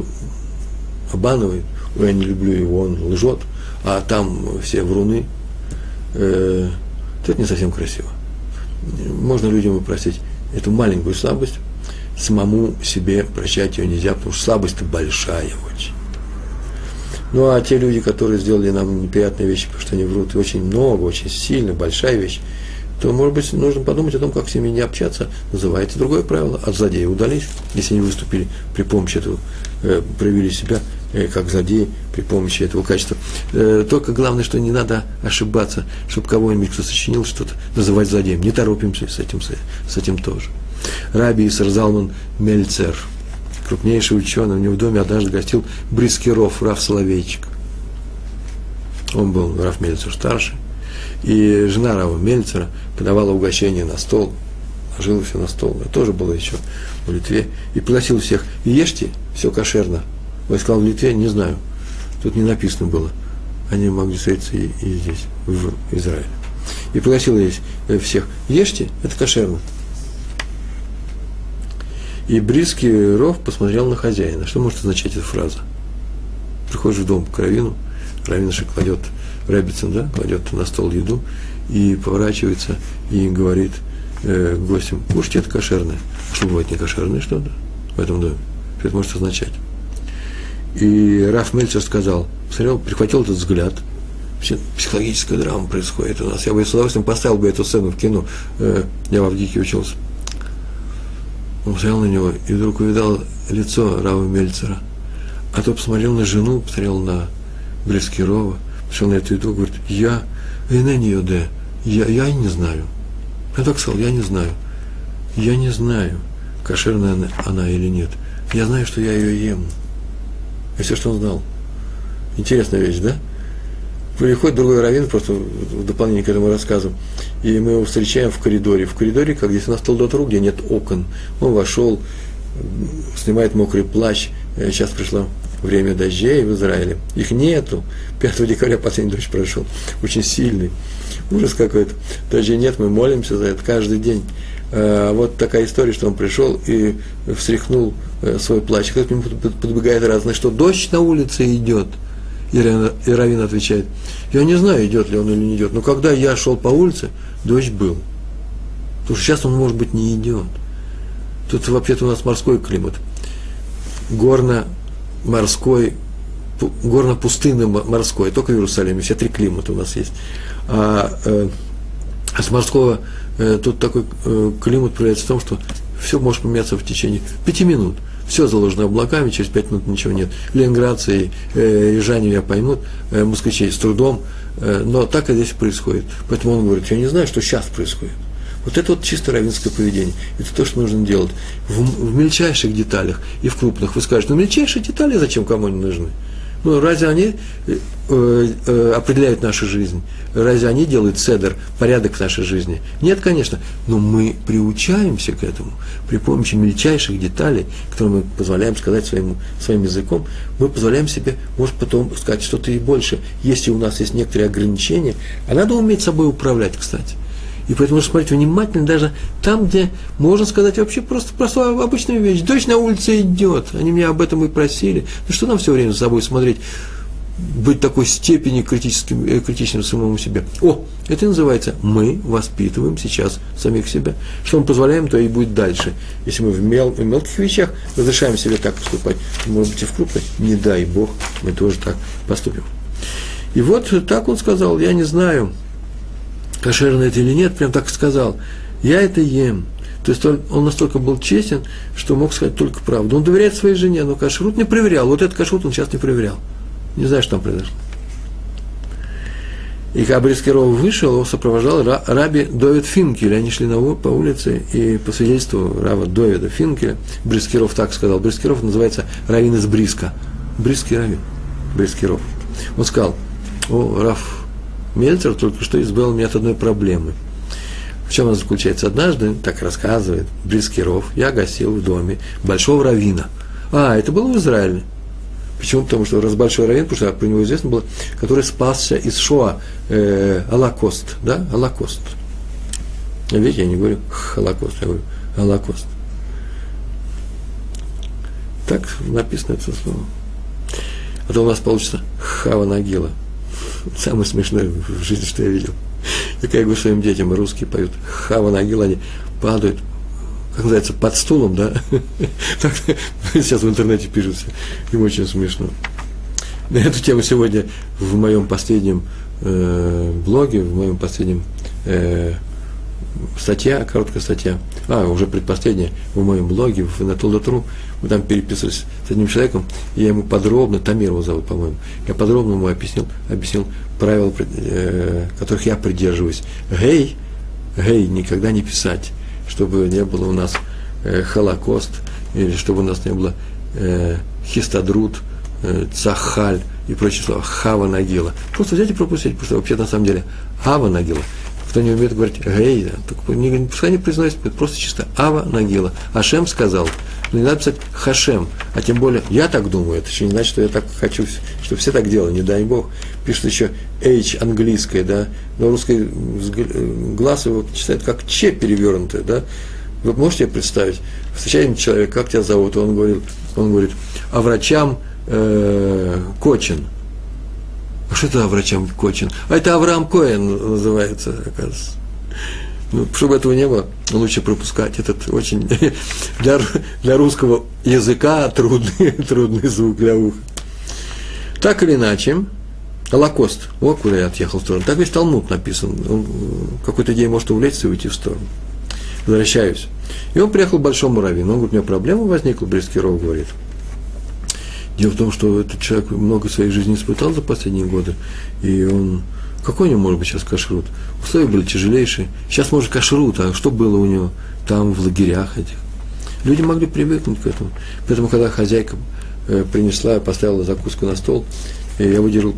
обманывает, ой, я не люблю его, он лжет, а там все вруны, э, это не совсем красиво. Можно людям простить эту маленькую слабость, самому себе прощать ее нельзя, потому что слабость-то большая очень. Ну а те люди, которые сделали нам неприятные вещи, потому что они врут, и очень много, очень сильно, большая вещь, то, может быть, нужно подумать о том, как с ними не общаться. Называется другое правило. От злодея удались, если они выступили при помощи этого, э, проявили себя Э, как злодей при помощи этого качества. Э, только главное, что не надо ошибаться, чтобы кого-нибудь, кто сочинил что-то, называть злодеем. Не торопимся с этим, с этим тоже. Раби Исар Мельцер, крупнейший ученый, у него в доме однажды гостил Брискиров, Раф Соловейчик. Он был Раф Мельцер старший. И жена Рава Мельцера подавала угощение на стол, ложила все на стол. Это тоже было еще в Литве. И пригласил всех. Ешьте, все кошерно. Я сказал в Литве, не знаю. Тут не написано было. Они могли встретиться и, и здесь, в Израиле. И пригласил здесь э, всех. Ешьте, это кошерно. И Бриский Ров посмотрел на хозяина. Что может означать эта фраза? Приходишь в дом к Равину, Равинша кладет, Рэббитсон, да, кладет на стол еду и поворачивается и говорит э, гостям, кушайте это кошерное. Что бывает не кошерное что-то в этом доме? Что это может означать? И Раф Мельцер сказал, посмотрел, прихватил этот взгляд, психологическая драма происходит у нас. Я бы с удовольствием поставил бы эту сцену в кино. Э, я в Авгике учился. Он посмотрел на него и вдруг увидал лицо Рава Мельцера. А то посмотрел на жену, посмотрел на Брескирова, посмотрел на эту еду, говорит, я, на нее, да, я, я не знаю. Я так сказал, я не знаю. Я не знаю, кошерная она, она или нет. Я знаю, что я ее ем. И все, что он знал. Интересная вещь, да? Приходит другой раввин, просто в дополнение к этому рассказу, и мы его встречаем в коридоре. В коридоре, как здесь у нас толдотру, где нет окон. Он вошел, снимает мокрый плащ. Э, сейчас пришло время дождей в Израиле. Их нету. 5 декабря последний дождь прошел. Очень сильный. Ужас какой-то. Дождей нет, мы молимся за это каждый день. А вот такая история, что он пришел и встряхнул Э, свой плач. Кто к нему подбегает разное, что дождь на улице идет. И Равин отвечает, я не знаю, идет ли он или не идет, но когда я шел по улице, дождь был. Потому что сейчас он, может быть, не идет. Тут вообще-то у нас морской климат. Горно-морской горно-пустынно-морской, только в Иерусалиме, все три климата у нас есть. А, э, а с морского э, тут такой э, климат проявляется в том, что все может поменяться в течение пяти минут. Все заложено облаками, через пять минут ничего нет. Ленинградцы и э, южане меня поймут, э, москвичей с трудом, э, но так и здесь происходит. Поэтому он говорит, я не знаю, что сейчас происходит. Вот это вот чисто равинское поведение. Это то, что нужно делать в, в мельчайших деталях и в крупных. Вы скажете, ну мельчайшие детали зачем кому они нужны? Ну, разве они э, э, определяют нашу жизнь? Разве они делают седер, порядок в нашей жизни? Нет, конечно. Но мы приучаемся к этому. При помощи мельчайших деталей, которые мы позволяем сказать своим, своим языком, мы позволяем себе, может, потом сказать что-то и больше. Если у нас есть некоторые ограничения, а надо уметь собой управлять, кстати. И поэтому нужно смотреть внимательно даже там, где можно сказать вообще просто простую обычную вещь. Дождь на улице идет. Они меня об этом и просили. Ну что нам все время за собой смотреть? быть такой степени критическим, э, критичным самому себе. О, это называется мы воспитываем сейчас самих себя. Что мы позволяем, то и будет дальше. Если мы в, мел, в мелких вещах разрешаем себе так поступать, может быть, и в крупных, не дай Бог, мы тоже так поступим. И вот так он сказал, я не знаю, кошерно это или нет, прям так сказал. Я это ем. То есть он настолько был честен, что мог сказать только правду. Он доверяет своей жене, но кашрут не проверял. Вот этот кашрут он сейчас не проверял. Не знаю, что там произошло. И когда Брискиров вышел, его сопровождал раби Довид Финкель. Они шли на, по улице, и по свидетельству раба Довида Финкеля, Брискиров так сказал, Брискиров называется раввин из Бриска. Бриский раввин, Брискиров. Он сказал, о, Раф Мельцер только что избавил меня от одной проблемы. В чем она заключается? Однажды, так рассказывает Брискиров, я гостил в доме большого равина. А, это было в Израиле. Почему? Потому что раз большой раввин, потому что про него известно было, который спасся из Шоа, э, Алакост, да, Алакост. Видите, я не говорю Холокост, я говорю Алакост. Так написано это слово. А то у нас получится Хава Нагила – самое смешное в жизни, что я видел. И как я говорю своим детям, русские поют Хава Нагил, они падают, как называется, под стулом, да? [laughs] Так, [laughs] сейчас в интернете пишут, им очень смешно. На эту тему сегодня в моем последнем э, блоге, в моем последнем э, статья, короткая статья, а, уже предпоследняя, в моем блоге, в Натулдатру, мы там переписывались с одним человеком, и я ему подробно, Тамир его зовут, по-моему, я подробно ему объяснил, объяснил правила, э, которых я придерживаюсь. Гей, гей, никогда не писать, чтобы не было у нас э, Холокост, или чтобы у нас не было э, Хистадрут, э, Цахаль и прочие слова, Хава Нагила. Просто взять и пропустить, потому что вообще на самом деле Хава Нагила – кто не умеет говорить гей, да, не, пускай не произносит, просто чисто Ава Нагила. Ашем сказал. Но не надо писать Хашем, а тем более, я так думаю, это еще не значит, что я так хочу, что все так делают, не дай Бог. Пишет еще H английское, да, но русский глаз его читает как Ч перевернутое, да. Вы можете представить, встречаете человека, как тебя зовут, он говорит, он говорит, а врачам э, Кочин – что это Авраам Кочин? А это Авраам Коэн называется, оказывается. Ну, чтобы этого не было, лучше пропускать. Этот очень [laughs] для, для русского языка трудный, [laughs] трудный звук для уха. Так или иначе, Холокост. Вот куда я отъехал в сторону. Так весь Талмуд написан. Он какой-то день может увлечься и уйти в сторону. Возвращаюсь. И он приехал к большому раввину. Он говорит, у меня проблема возникла, Брискиров говорит. Дело в том, что этот человек много своей жизни испытал за последние годы, и он... Какой у него может быть сейчас кашрут? Условия были тяжелейшие. Сейчас, может, кашрут, а что было у него там, в лагерях этих? Люди могли привыкнуть к этому. Поэтому, когда хозяйка э, принесла, поставила закуску на стол, я выдержал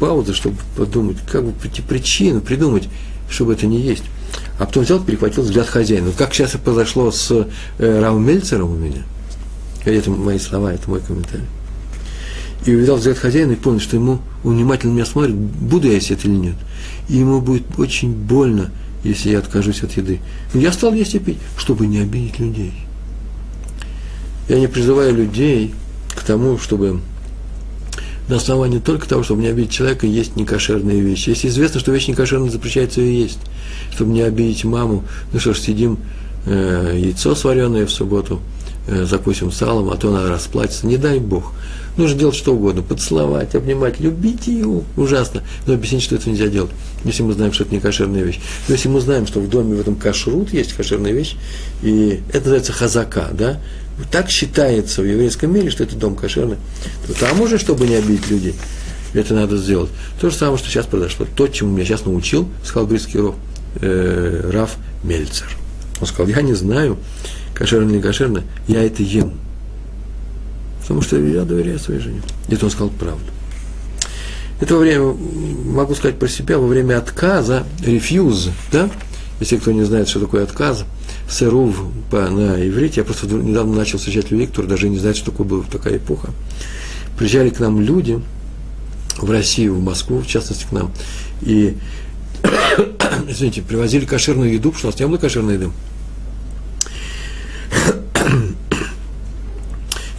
паузу, чтобы подумать, как бы причину, придумать, чтобы это не есть. А потом взял, перехватил взгляд хозяина. Вот как сейчас это произошло с э, Равом Мельцером у меня. Это мои слова, это мой комментарий и увидал взгляд хозяина и понял, что ему, он внимательно меня смотрит, буду я есть это или нет. И ему будет очень больно, если я откажусь от еды. Но я стал есть и пить, чтобы не обидеть людей. Я не призываю людей к тому, чтобы на основании только того, чтобы не обидеть человека, есть некошерные вещи. Если известно, что вещь некошерная, запрещается ее есть. Чтобы не обидеть маму, ну что ж, сидим, э, яйцо сваренное в субботу, э, закусим салом, а то она расплатится. Не дай Бог. Нужно делать что угодно, поцеловать, обнимать, любить ее, ужасно. Но объяснить, что это нельзя делать, если мы знаем, что это не кошерная вещь. Но если мы знаем, что в доме в этом кашрут есть кошерная вещь, и это называется хазака, да, так считается в еврейском мире, что это дом кошерный, то там уже, чтобы не обидеть людей, это надо сделать. То же самое, что сейчас произошло. То, чему меня сейчас научил, сказал бритский Ров, э, Раф Мельцер. Он сказал, я не знаю, кошерно или не кошерно, я это ем. Потому что я доверяю своей жене. Это он сказал правду. Это во время, могу сказать про себя, во время отказа, рефьюз, да, если кто не знает, что такое отказ, сэрув по, на иврите, я просто недавно начал встречать людей, которые даже не знают, что такое была такая эпоха. Приезжали к нам люди в Россию, в Москву, в частности, к нам, и, [coughs] извините, привозили кошерную еду, потому что у нас не было кошерной еды.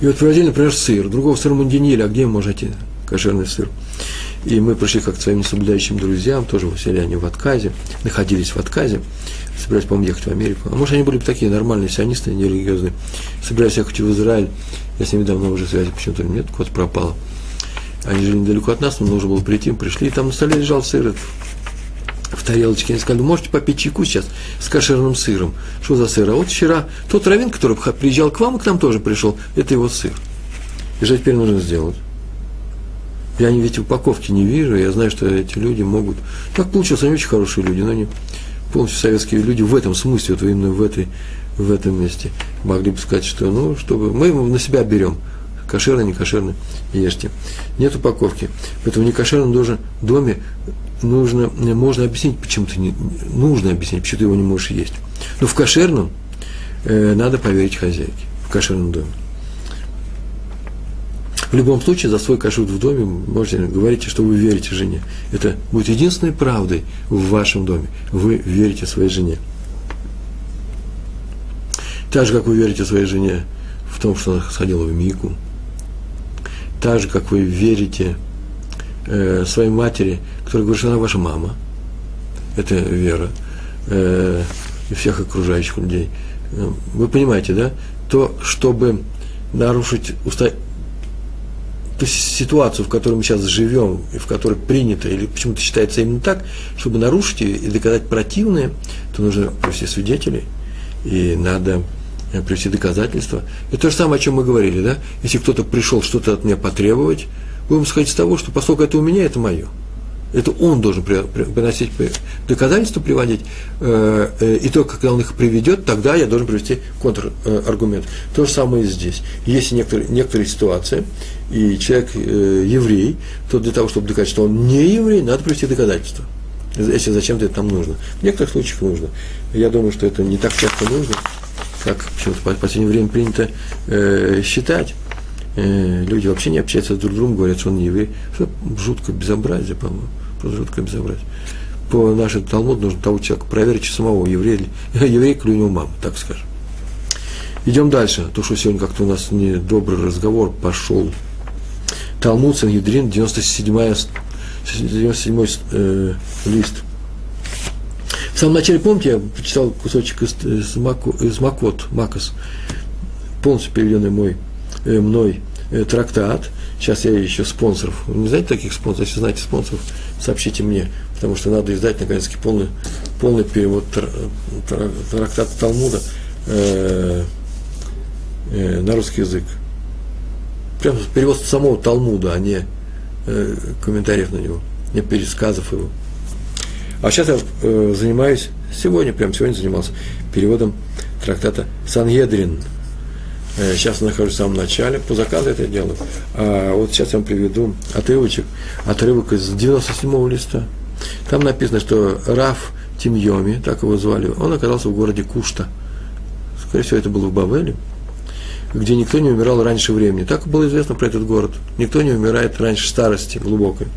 И вот привозили, например, сыр. Другого сыра мы не ели, а где вы можете кошерный сыр? И мы пришли как к своим соблюдающим друзьям, тоже сели они в отказе, находились в отказе, собирались, по-моему, ехать в Америку. А может, они были такие нормальные сионисты, нерелигиозные. Собирались ехать в Израиль, я с ними давно уже связи почему-то нет, куда-то пропало. Они жили недалеко от нас, но нужно было прийти, пришли, и там на столе лежал сыр в тарелочке. Они сказали, можете попить чайку сейчас с кошерным сыром. Что за сыр? А вот вчера тот раввин, который приезжал к вам и к нам тоже пришел, это его сыр. И что теперь нужно сделать? Я ведь упаковки не вижу, я знаю, что эти люди могут... Так получилось, они очень хорошие люди, но они полностью советские люди в этом смысле, вот именно в, этой, в этом месте. Могли бы сказать, что ну, чтобы мы на себя берем. Кошерно, не кошерно, ешьте. Нет упаковки. Поэтому не кошерном должен доме нужно, можно объяснить, почему ты не, нужно объяснить, почему ты его не можешь есть. Но в кошерном э, надо поверить хозяйке, в кошерном доме. В любом случае, за свой кашут в доме можете говорить, что вы верите жене. Это будет единственной правдой в вашем доме. Вы верите своей жене. Так же, как вы верите своей жене в том, что она сходила в Мику. Так же, как вы верите э, своей матери, которая говорит, что она ваша мама. Это вера. Э, и всех окружающих людей. Э, вы понимаете, да? То, чтобы нарушить уста... ту ситуацию, в которой мы сейчас живем, и в которой принято, или почему-то считается именно так, чтобы нарушить ее и доказать противное, то нужно привести свидетелей, и надо э, привести доказательства. Это то же самое, о чем мы говорили, да? Если кто-то пришел что-то от меня потребовать, будем исходить с того, что поскольку это у меня, это мое. Это он должен приносить доказательства, приводить, э, э, и только когда он их приведет, тогда я должен привести контраргумент. То же самое и здесь. Есть некоторые, некоторые ситуации, и человек э, еврей, то для того, чтобы доказать, что он не еврей, надо привести доказательства. Если зачем-то это нам нужно. В некоторых случаях нужно. Я думаю, что это не так часто нужно, как почему-то в последнее время принято э, считать. Э, люди вообще не общаются друг с другом, говорят, что он не еврей. Что жуткое безобразие, по-моему. Просто жуткое безобразие. По нашему Талмуду нужно того человека проверить самого, еврея, [laughs] еврейка или у него мама, так скажем. Идем дальше. То, что сегодня как-то у нас недобрый разговор пошел. Талмуд Сангедрин, 97 97 э, лист. В самом начале, помните, я прочитал кусочек из, из, Мако, из Макот, Макос, полностью переведенный мой Э, мной э, трактат. Сейчас я еще спонсоров. Вы не знаете таких спонсоров? Если знаете спонсоров, сообщите мне, потому что надо издать наконец-таки полный, полный перевод трактата Талмуда э, э, на русский язык. Прям перевод самого Талмуда, а не э, комментариев на него, не пересказов его. А сейчас я э, занимаюсь, сегодня, прямо сегодня занимался переводом трактата Сангедрин – Э, сейчас я нахожусь в самом начале, по заказу это делаю. А вот сейчас я вам приведу отрывочек, отрывок из 97-го листа. Там написано, что Раф Тимьоми, так его звали, он оказался в городе Кушта. Скорее всего, это было в Бавеле, где никто не умирал раньше времени. Так было известно про этот город. Никто не умирает раньше старости глубокой.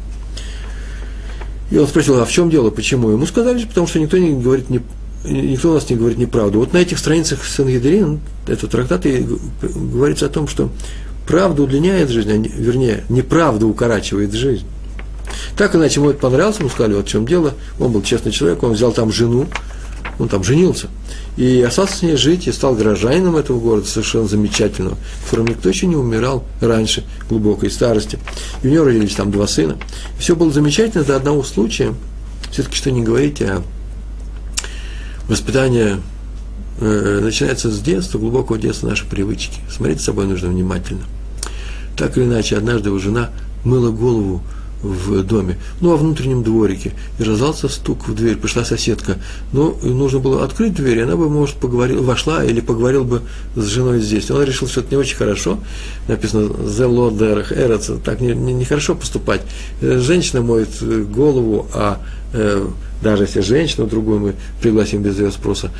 И он спросил, а в чем дело, почему? Ему сказали, потому что никто не говорит не никто у нас не говорит неправду. Вот на этих страницах Сангедрин, этот трактат, и говорится о том, что правда удлиняет жизнь, а не, вернее, неправда укорачивает жизнь. Так иначе ему это понравилось, ему сказали, вот в чем дело, он был честный человек, он взял там жену, он там женился, и остался с ней жить, и стал горожанином этого города, совершенно замечательного, в котором никто еще не умирал раньше, глубокой старости. И у него родились там два сына. Все было замечательно до одного случая. Все-таки что не говорите, а воспитание э, начинается с детства, глубокого детства наши привычки. Смотреть с собой нужно внимательно. Так или иначе, однажды его жена мыла голову в доме, ну, во внутреннем дворике, и раздался стук в дверь, пришла соседка. Ну, нужно было открыть дверь, и она бы, может, поговорила, вошла или поговорила бы с женой здесь. Он решил, что это не очень хорошо. Написано «Зело дерах эрец», так нехорошо не, не поступать. Э, женщина моет э, голову, а э, даже если женщину другую мы пригласим без ее спроса.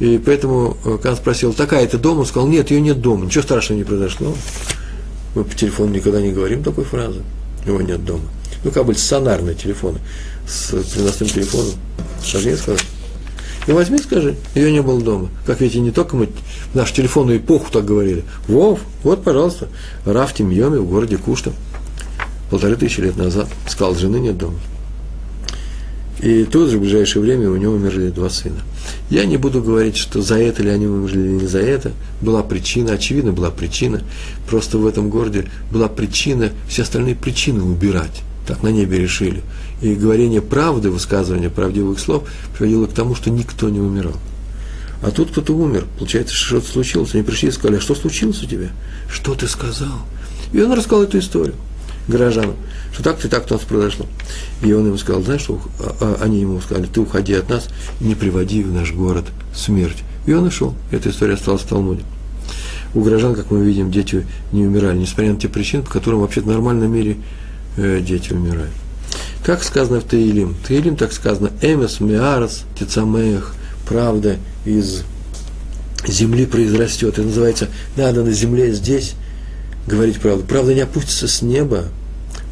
И поэтому Кан спросил, такая ты дома? Он сказал, нет, ее нет дома, ничего страшного не произошло. Мы по телефону никогда не говорим такой фразы, его нет дома ну, как бы сонарные телефоны, с переносным телефоном, сложнее сказать. И возьми, скажи, ее не было дома. Как видите, не только мы в нашу телефонную эпоху так говорили. Вов, вот, пожалуйста, Раф Тимьоми в городе Кушта. Полторы тысячи лет назад. Сказал, жены нет дома. И тут же в ближайшее время у него умерли два сына. Я не буду говорить, что за это ли они умерли или не за это. Была причина, очевидно, была причина. Просто в этом городе была причина, все остальные причины убирать так на небе решили. И говорение правды, высказывание правдивых слов приводило к тому, что никто не умирал. А тут кто-то умер, получается, что-то случилось. Они пришли и сказали, а что случилось у тебя? Что ты сказал? И он рассказал эту историю горожанам, что так-то и так-то у нас произошло. И он им сказал, знаешь, что а, а, они ему сказали, ты уходи от нас, не приводи в наш город смерть. И он ушел. Эта история осталась в Талмуде. У горожан, как мы видим, дети не умирали, несмотря на те причины, по которым вообще в нормальном мире дети умирают. Как сказано в Таилим? Таилим так сказано, Эмес, Миарас, Тицамех, правда из земли произрастет. Это называется, надо на земле здесь говорить правду. Правда не опустится с неба,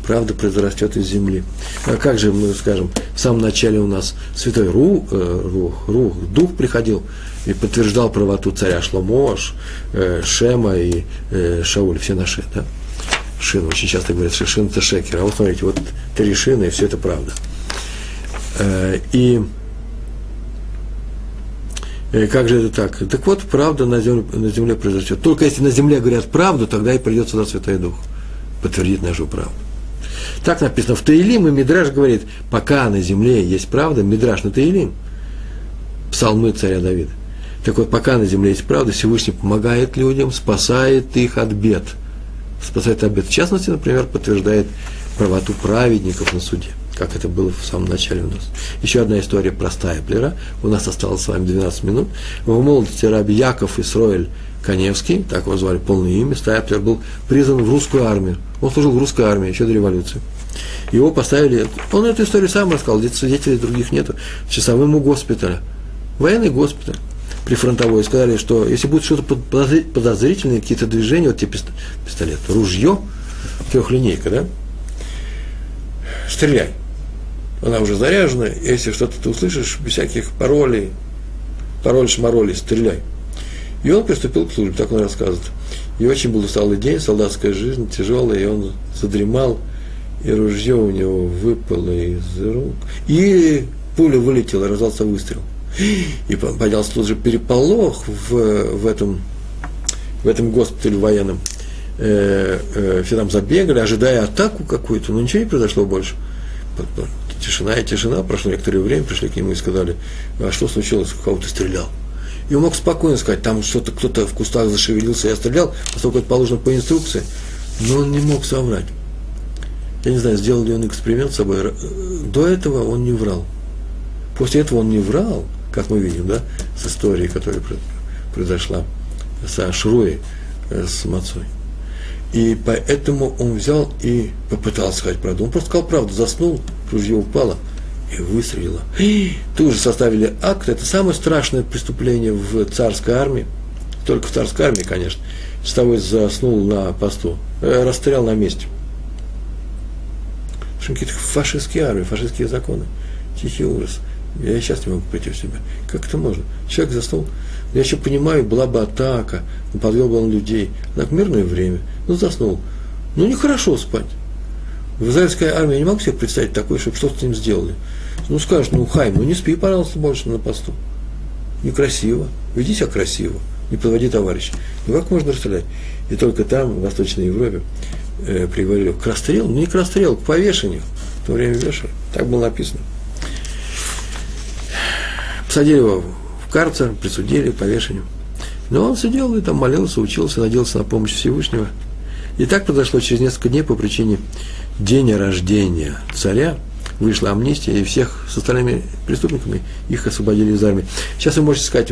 правда произрастет из земли. А как же мы скажем, в самом начале у нас святой Ру, э, Рух, Рух, Дух приходил и подтверждал правоту царя Шломош, э, Шема и э, Шауль, все наши, да? Шин. Очень часто говорят, что шин это шекер. А вот смотрите, вот три шины, и все это правда. Э, и э, как же это так? Так вот, правда на земле, на земле произойдет. Только если на земле говорят правду, тогда и придет сюда Святой Дух. Подтвердит нашу правду. Так написано в Таилим, и Мидраш говорит, пока на земле есть правда, Мидраш на Таилим, псалмы царя Давида. Так вот, пока на земле есть правда, Всевышний помогает людям, спасает их от бед – спасает обед. В частности, например, подтверждает правоту праведников на суде, как это было в самом начале у нас. Еще одна история про Стайплера. У нас осталось с вами 12 минут. В молодости раби Яков Исроэль Коневский, так его звали полное имя, Стайплер был призван в русскую армию. Он служил в русской армии еще до революции. Его поставили, он эту историю сам рассказал, здесь свидетелей других нету, часовым у госпиталя. Военный госпиталь прифронтовой, сказали, что если будет что-то подозрительное, какие-то движения, вот тебе пистолет, ружье, трехлинейка, да, стреляй. Она уже заряжена, если что-то ты услышишь, без всяких паролей, пароль шмаролей, стреляй. И он приступил к службе, так он рассказывает. И очень был усталый день, солдатская жизнь тяжелая, и он задремал, и ружье у него выпало из рук. И пуля вылетела, раздался выстрел. И поднялся тут же переполох в, в, этом, в этом госпитале военном. Э, э, все там забегали, ожидая атаку какую-то, но ничего не произошло больше. Тишина и тишина, прошло некоторое время, пришли к нему и сказали, а что случилось, кого-то стрелял. И он мог спокойно сказать, там что-то кто-то в кустах зашевелился, я стрелял, поскольку это положено по инструкции, но он не мог соврать. Я не знаю, сделал ли он эксперимент с собой. До этого он не врал. После этого он не врал, как мы видим, да, с историей, которая произошла с Шруей, э, с Мацой. И поэтому он взял и попытался сказать правду. Он просто сказал правду, заснул, ружье упало и выстрелило. [gasps] Тут же составили акт. Это самое страшное преступление в царской армии. Только в царской армии, конечно. Часовой заснул на посту. Э, расстрелял на месте. Какие-то фашистские армии, фашистские законы. Тихий ужас. Я сейчас не могу прийти в себя. Как это можно? Человек заснул. Я еще понимаю, была бы атака, подвел бы он людей. Так мирное время. Ну, заснул. Ну, нехорошо спать. В израильской армии я не могу себе представить такое, чтобы что-то с ним сделали. Ну, скажешь, ну, Хайм, ну не спи, пожалуйста, больше на посту. некрасиво, веди себя красиво, не подводи товарища. Ну как можно расстрелять? И только там, в Восточной Европе, э, приговорили к расстрелу, ну не к расстрелу, к повешению. В то время вешали, так было написано. Посадили его в карцер, присудили к повешению. Но он сидел и там молился, учился, надеялся на помощь Всевышнего. И так произошло через несколько дней по причине дня рождения царя – вышла амнистия, и всех с остальными преступниками их освободили из армии. Сейчас вы можете сказать,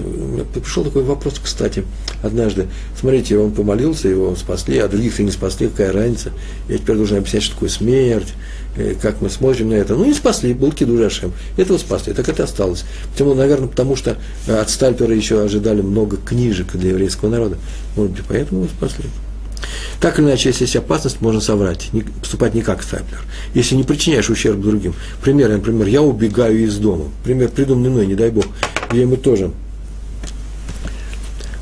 пришел такой вопрос, кстати, однажды, смотрите, он помолился, его спасли, а других-то не спасли, какая разница? Я теперь должен объяснять, что такое смерть, э, как мы смотрим на это. Ну, не спасли, был кидушашем. Этого спасли, так это осталось. Почему? Наверное, потому что от Стальпера еще ожидали много книжек для еврейского народа. Может быть, поэтому его спасли. Так или иначе, если есть опасность, можно соврать, не, поступать не как стаплер. Если не причиняешь ущерб другим. Пример, например, я убегаю из дома. Пример придуманный мной, не дай бог, где мы тоже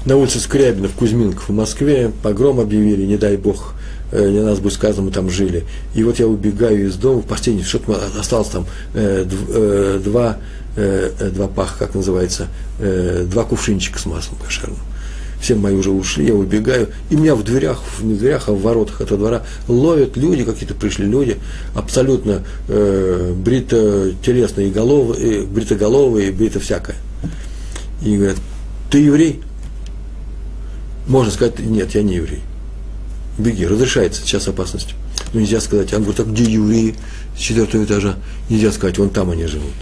на улице Скрябина в Кузьминках в Москве погром объявили, не дай бог, э, не нас будет сказано, мы там жили. И вот я убегаю из дома, в последний, что-то осталось там э, э, два, э, два паха, как называется, э, два кувшинчика с маслом кошерным все мои уже ушли, я убегаю, и меня в дверях, не в дверях, а в воротах этого двора ловят люди, какие-то пришли люди, абсолютно э, брито-телесные, головы, бритоголовые, брито всякое. И говорят, ты еврей? Можно сказать, нет, я не еврей. Беги, разрешается, сейчас опасность. Но нельзя сказать, он говорит, а где евреи с четвертого этажа? Нельзя сказать, вон там они живут.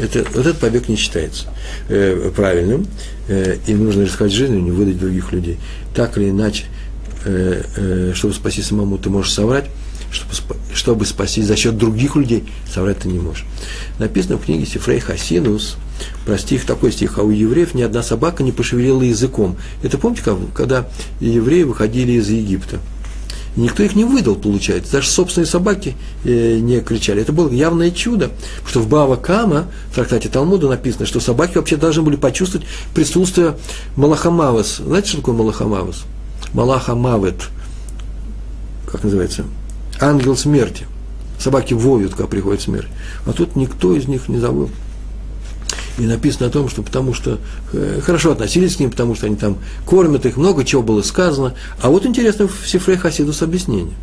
Это, вот этот побег не считается э, правильным, э, и нужно рисковать жизнью, не выдать других людей. Так или иначе, э, э, чтобы спасти самому, ты можешь соврать, чтобы, чтобы спасти за счет других людей, соврать ты не можешь. Написано в книге Сифрей Хасинус, про стих, такой стих, а у евреев ни одна собака не пошевелила языком. Это помните, когда евреи выходили из Египта? Никто их не выдал, получается. Даже собственные собаки э, не кричали. Это было явное чудо, что в Бава Кама, в трактате Талмуда написано, что собаки вообще должны были почувствовать присутствие Малахамавас. Знаете, что такое Малахамавас? Малахамавет, как называется? Ангел смерти. Собаки воют, когда приходит смерть. А тут никто из них не забыл. И написано о том, что потому что э, хорошо относились к ним, потому что они там кормят их, много чего было сказано. А вот интересно в Сифре Хасидус объяснение.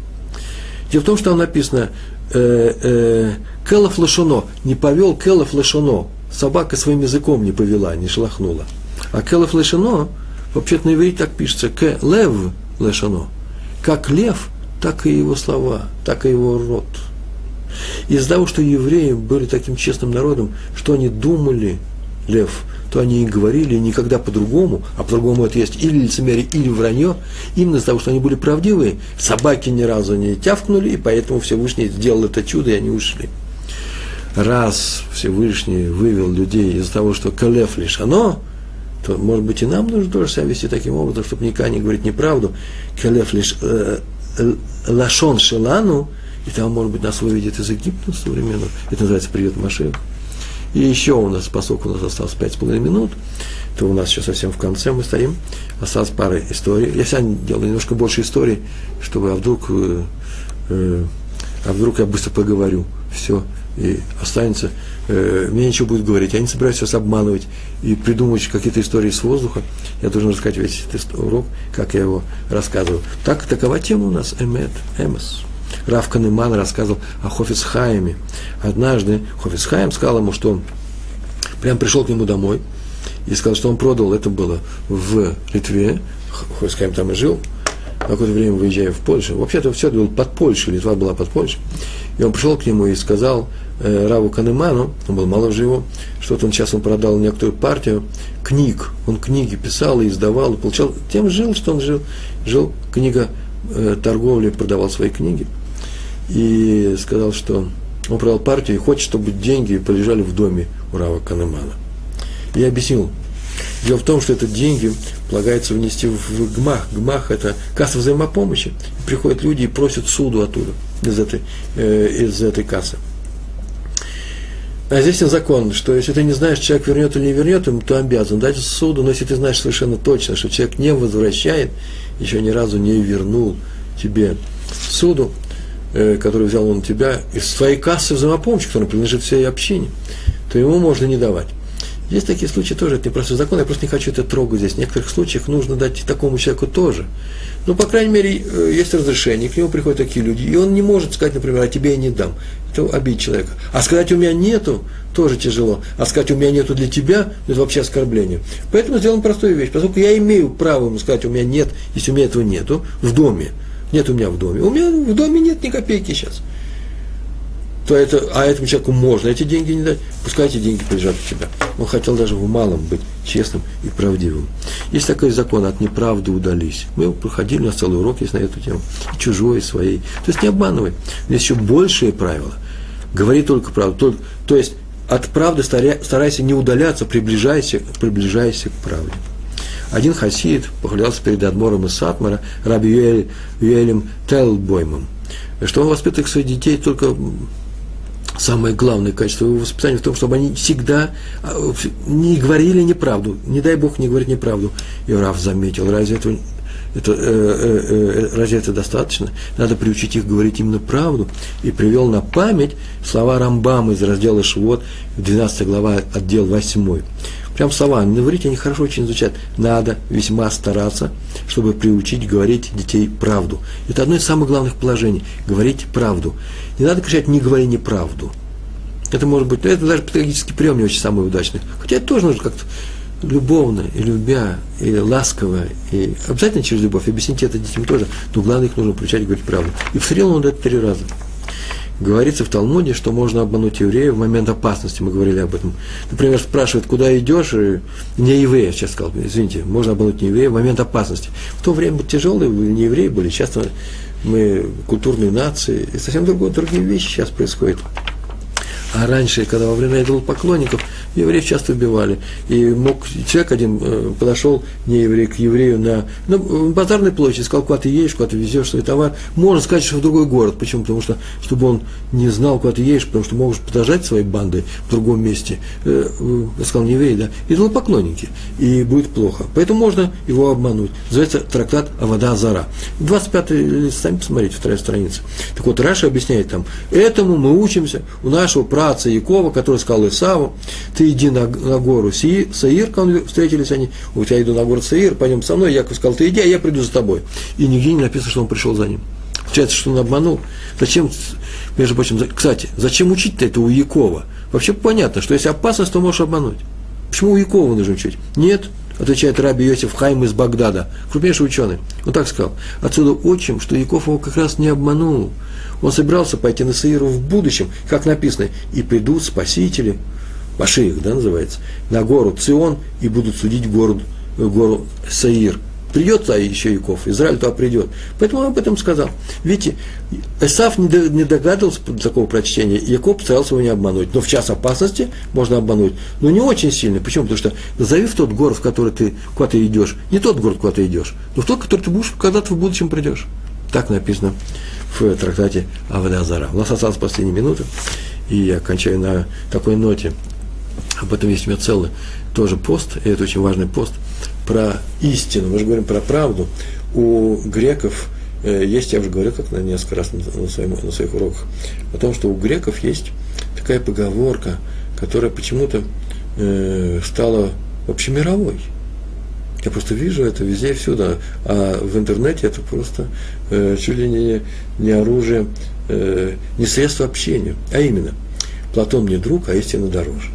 Дело в том, что там написано э, э, Келов лошоно, не повел Келов лошоно, собака своим языком не повела, не шлахнула. А Келов лошоно, вообще-то на иврите так пишется, К лев лошоно. Как лев, так и его слова, так и его рот. Из-за того, что евреи были таким честным народом, что они думали, лев, то они и говорили никогда по-другому, а по-другому это есть или лицемерие, или вранье, именно из-за того, что они были правдивые, собаки ни разу не тявкнули, и поэтому Всевышний сделал это чудо, и они ушли. Раз Всевышний вывел людей из-за того, что калеф лишь оно, то, может быть, и нам нужно тоже себя вести таким образом, чтобы никогда не говорить неправду. Калеф лишь э, э, лашон шелану – и там, может быть, нас выведет из Египта современного. Это называется «Привет, Машех». И еще у нас, поскольку у нас осталось пять с половиной минут, то у нас еще совсем в конце мы стоим. Осталось пара историй. Я сегодня делаю немножко больше историй, чтобы, а вдруг, э, э, а вдруг я быстро поговорю. Все, и останется. Э, мне ничего будет говорить. Я не собираюсь вас обманывать и придумывать какие-то истории с воздуха. Я должен рассказать весь этот урок, как я его рассказываю. Так, такова тема у нас. Эмет, эмес. Рав Канеман рассказывал о Хофицхайме. Однажды Хофицхайм сказал ему, что он прям пришел к нему домой и сказал, что он продал, это было в Литве, Хофицхайм там и жил, какое-то время выезжая в Польшу. Вообще-то все это было под Польшей, Литва была под Польшей. И он пришел к нему и сказал э, Раву Канеману, он был моложе его, что-то он сейчас он продал некоторую партию книг. Он книги писал и издавал, и получал, тем жил, что он жил. Жил книга э, торговли, продавал свои книги и сказал, что он продал партию и хочет, чтобы деньги полежали в доме у Рава Канемана. Я объяснил. Дело в том, что это деньги полагается внести в ГМАХ. ГМАХ – это касса взаимопомощи. Приходят люди и просят суду оттуда, из этой, э, из этой кассы. А здесь закон, что если ты не знаешь, человек вернет или не вернет, то обязан дать суду, но если ты знаешь совершенно точно, что человек не возвращает, еще ни разу не вернул тебе суду, который взял он у тебя из своей кассы взаимопомощи, которая принадлежит всей общине, то ему можно не давать. Есть такие случаи тоже, это непростой закон, я просто не хочу это трогать здесь. В некоторых случаях нужно дать такому человеку тоже. Ну, по крайней мере, э, есть разрешение, к нему приходят такие люди, и он не может сказать, например, а тебе я не дам. Это обидеть человека. А сказать у меня нету, тоже тяжело. А сказать у меня нету для тебя, это вообще оскорбление. Поэтому сделаем простую вещь. Поскольку я имею право ему сказать, у меня нет, если у меня этого нету, в доме. Нет у меня в доме. У меня в доме нет ни копейки сейчас то это, а этому человеку можно эти деньги не дать, пускай эти деньги полежат у тебя. Он хотел даже в малом быть честным и правдивым. Есть такой закон, от неправды удались. Мы проходили, у нас целый урок есть на эту тему. И чужой, и своей. То есть не обманывай. Есть еще большие правила. Говори только правду. Только, то есть от правды старайся не удаляться, приближайся, приближайся к правде. Один хасид похвалялся перед Адмором из Сатмара, раби Юэль, Юэлем Телбоймом, что он воспитывает своих детей только самое главное качество его воспитания в том, чтобы они всегда а, не говорили неправду. Не дай Бог не говорить неправду. И Раф заметил, разве это, это, э, э, э, разве это достаточно? Надо приучить их говорить именно правду. И привел на память слова Рамбама из раздела Швот, 12 глава, отдел 8. Прям слова, на иврите они хорошо очень звучат. Надо весьма стараться, чтобы приучить говорить детей правду. Это одно из самых главных положений – говорить правду. Не надо кричать «не говори неправду». Это может быть, это даже педагогический прием не очень самый удачный. Хотя это тоже нужно как-то любовно и любя, и ласково, и обязательно через любовь. Объясните это детям тоже, но главное их нужно приучать говорить правду. И повторил он это три раза говорится в Талмуде, что можно обмануть еврея в момент опасности, мы говорили об этом. Например, спрашивают, куда идешь, не еврея, сейчас сказал, извините, можно обмануть не еврея в момент опасности. В то время тяжелые не евреи были, часто мы культурные нации, и совсем другое, другие вещи сейчас происходят. А раньше, когда во время идолопоклонников, евреев часто убивали. И мог человек один э, подошел, не еврей, к еврею на, на базарной площади, сказал, куда ты едешь, куда ты везешь свой товар. Можно сказать, что в другой город. Почему? Потому что, чтобы он не знал, куда ты едешь, потому что можешь подождать своей бандой в другом месте. Э, э, сказал, не еврей, да, идолопоклонники. И будет плохо. Поэтому можно его обмануть. Называется трактат Авада Зара. 25 лист, сами посмотрите, вторая страница. Так вот, Раша объясняет там, этому мы учимся у нашего праца Якова, который сказал Исаву, ты иди на, на гору Си, Саир, когда встретились они, у тебя иду на гору Саир, пойдем со мной, Яков сказал, ты иди, а я приду за тобой. И нигде не написано, что он пришел за ним. Получается, что он обманул. Зачем, между прочим, кстати, зачем учить-то это у Якова? Вообще понятно, что если опасность, то можешь обмануть. Почему у Якова нужно учить? Нет, отвечает Раби Йосиф Хайм из Багдада, крупнейший ученый. Он так сказал. Отсюда учим, что Яков его как раз не обманул. Он собирался пойти на Саиру в будущем, как написано, и придут спасители, Машиих, да, называется, на гору Цион и будут судить город, гору Саир. Придет а еще Яков, Израиль туда придет. Поэтому он об этом сказал. Видите, Эсав не догадывался такого прочтения, Яков старался его не обмануть. Но в час опасности можно обмануть. Но не очень сильно. Почему? Потому что назови в тот город, в который ты куда ты идешь. Не тот город, куда ты идешь, но в тот, который ты будешь когда-то в будущем придешь. Так написано в трактате Авадазара. У нас осталась последняя минута, и я кончаю на такой ноте. Об этом есть у меня целый тоже пост, и это очень важный пост, про истину. Мы же говорим про правду. У греков э, есть, я уже говорил как на несколько раз на, своем, на своих уроках, о том, что у греков есть такая поговорка, которая почему-то э, стала общемировой. Я просто вижу это везде и всюду. А в интернете это просто э, чуть ли не, не оружие, э, не средство общения. А именно, Платон мне друг, а истина дороже.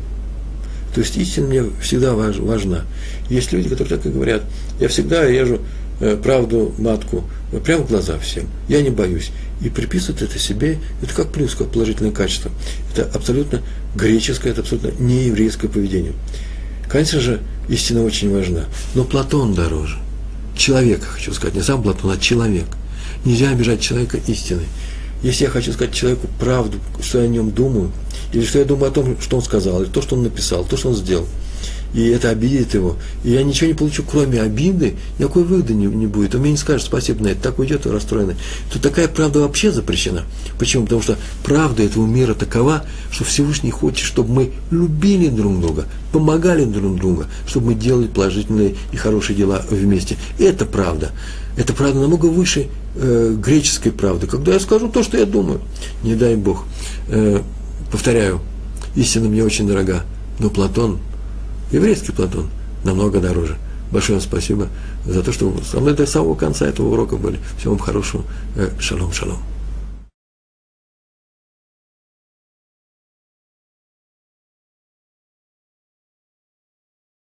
То есть истина мне всегда важ, важна. Есть люди, которые так и говорят. Я всегда режу э, правду матку прямо в глаза всем. Я не боюсь. И приписывают это себе, это как плюс, как положительное качество. Это абсолютно греческое, это абсолютно нееврейское поведение. Конечно же, истина очень важна, но Платон дороже. Человека, хочу сказать, не сам Платон, а человек. Нельзя обижать человека истиной. Если я хочу сказать человеку правду, что я о нем думаю, или что я думаю о том, что он сказал, или то, что он написал, то, что он сделал, и это обидит его, и я ничего не получу, кроме обиды, никакой выгоды не, не будет. Он мне не скажет спасибо на это, так уйдет расстроенный. То такая правда вообще запрещена. Почему? Потому что правда этого мира такова, что Всевышний хочет, чтобы мы любили друг друга, помогали друг другу, чтобы мы делали положительные и хорошие дела вместе. Это правда. Это правда намного выше э, греческой правды. Когда я скажу то, что я думаю, не дай Бог. Э, повторяю, истина мне очень дорога, но Платон – Еврейский Платон намного дороже. Большое вам спасибо за то, что вы со мной до самого конца этого урока были. Всего вам хорошего. Э, шалом, шалом.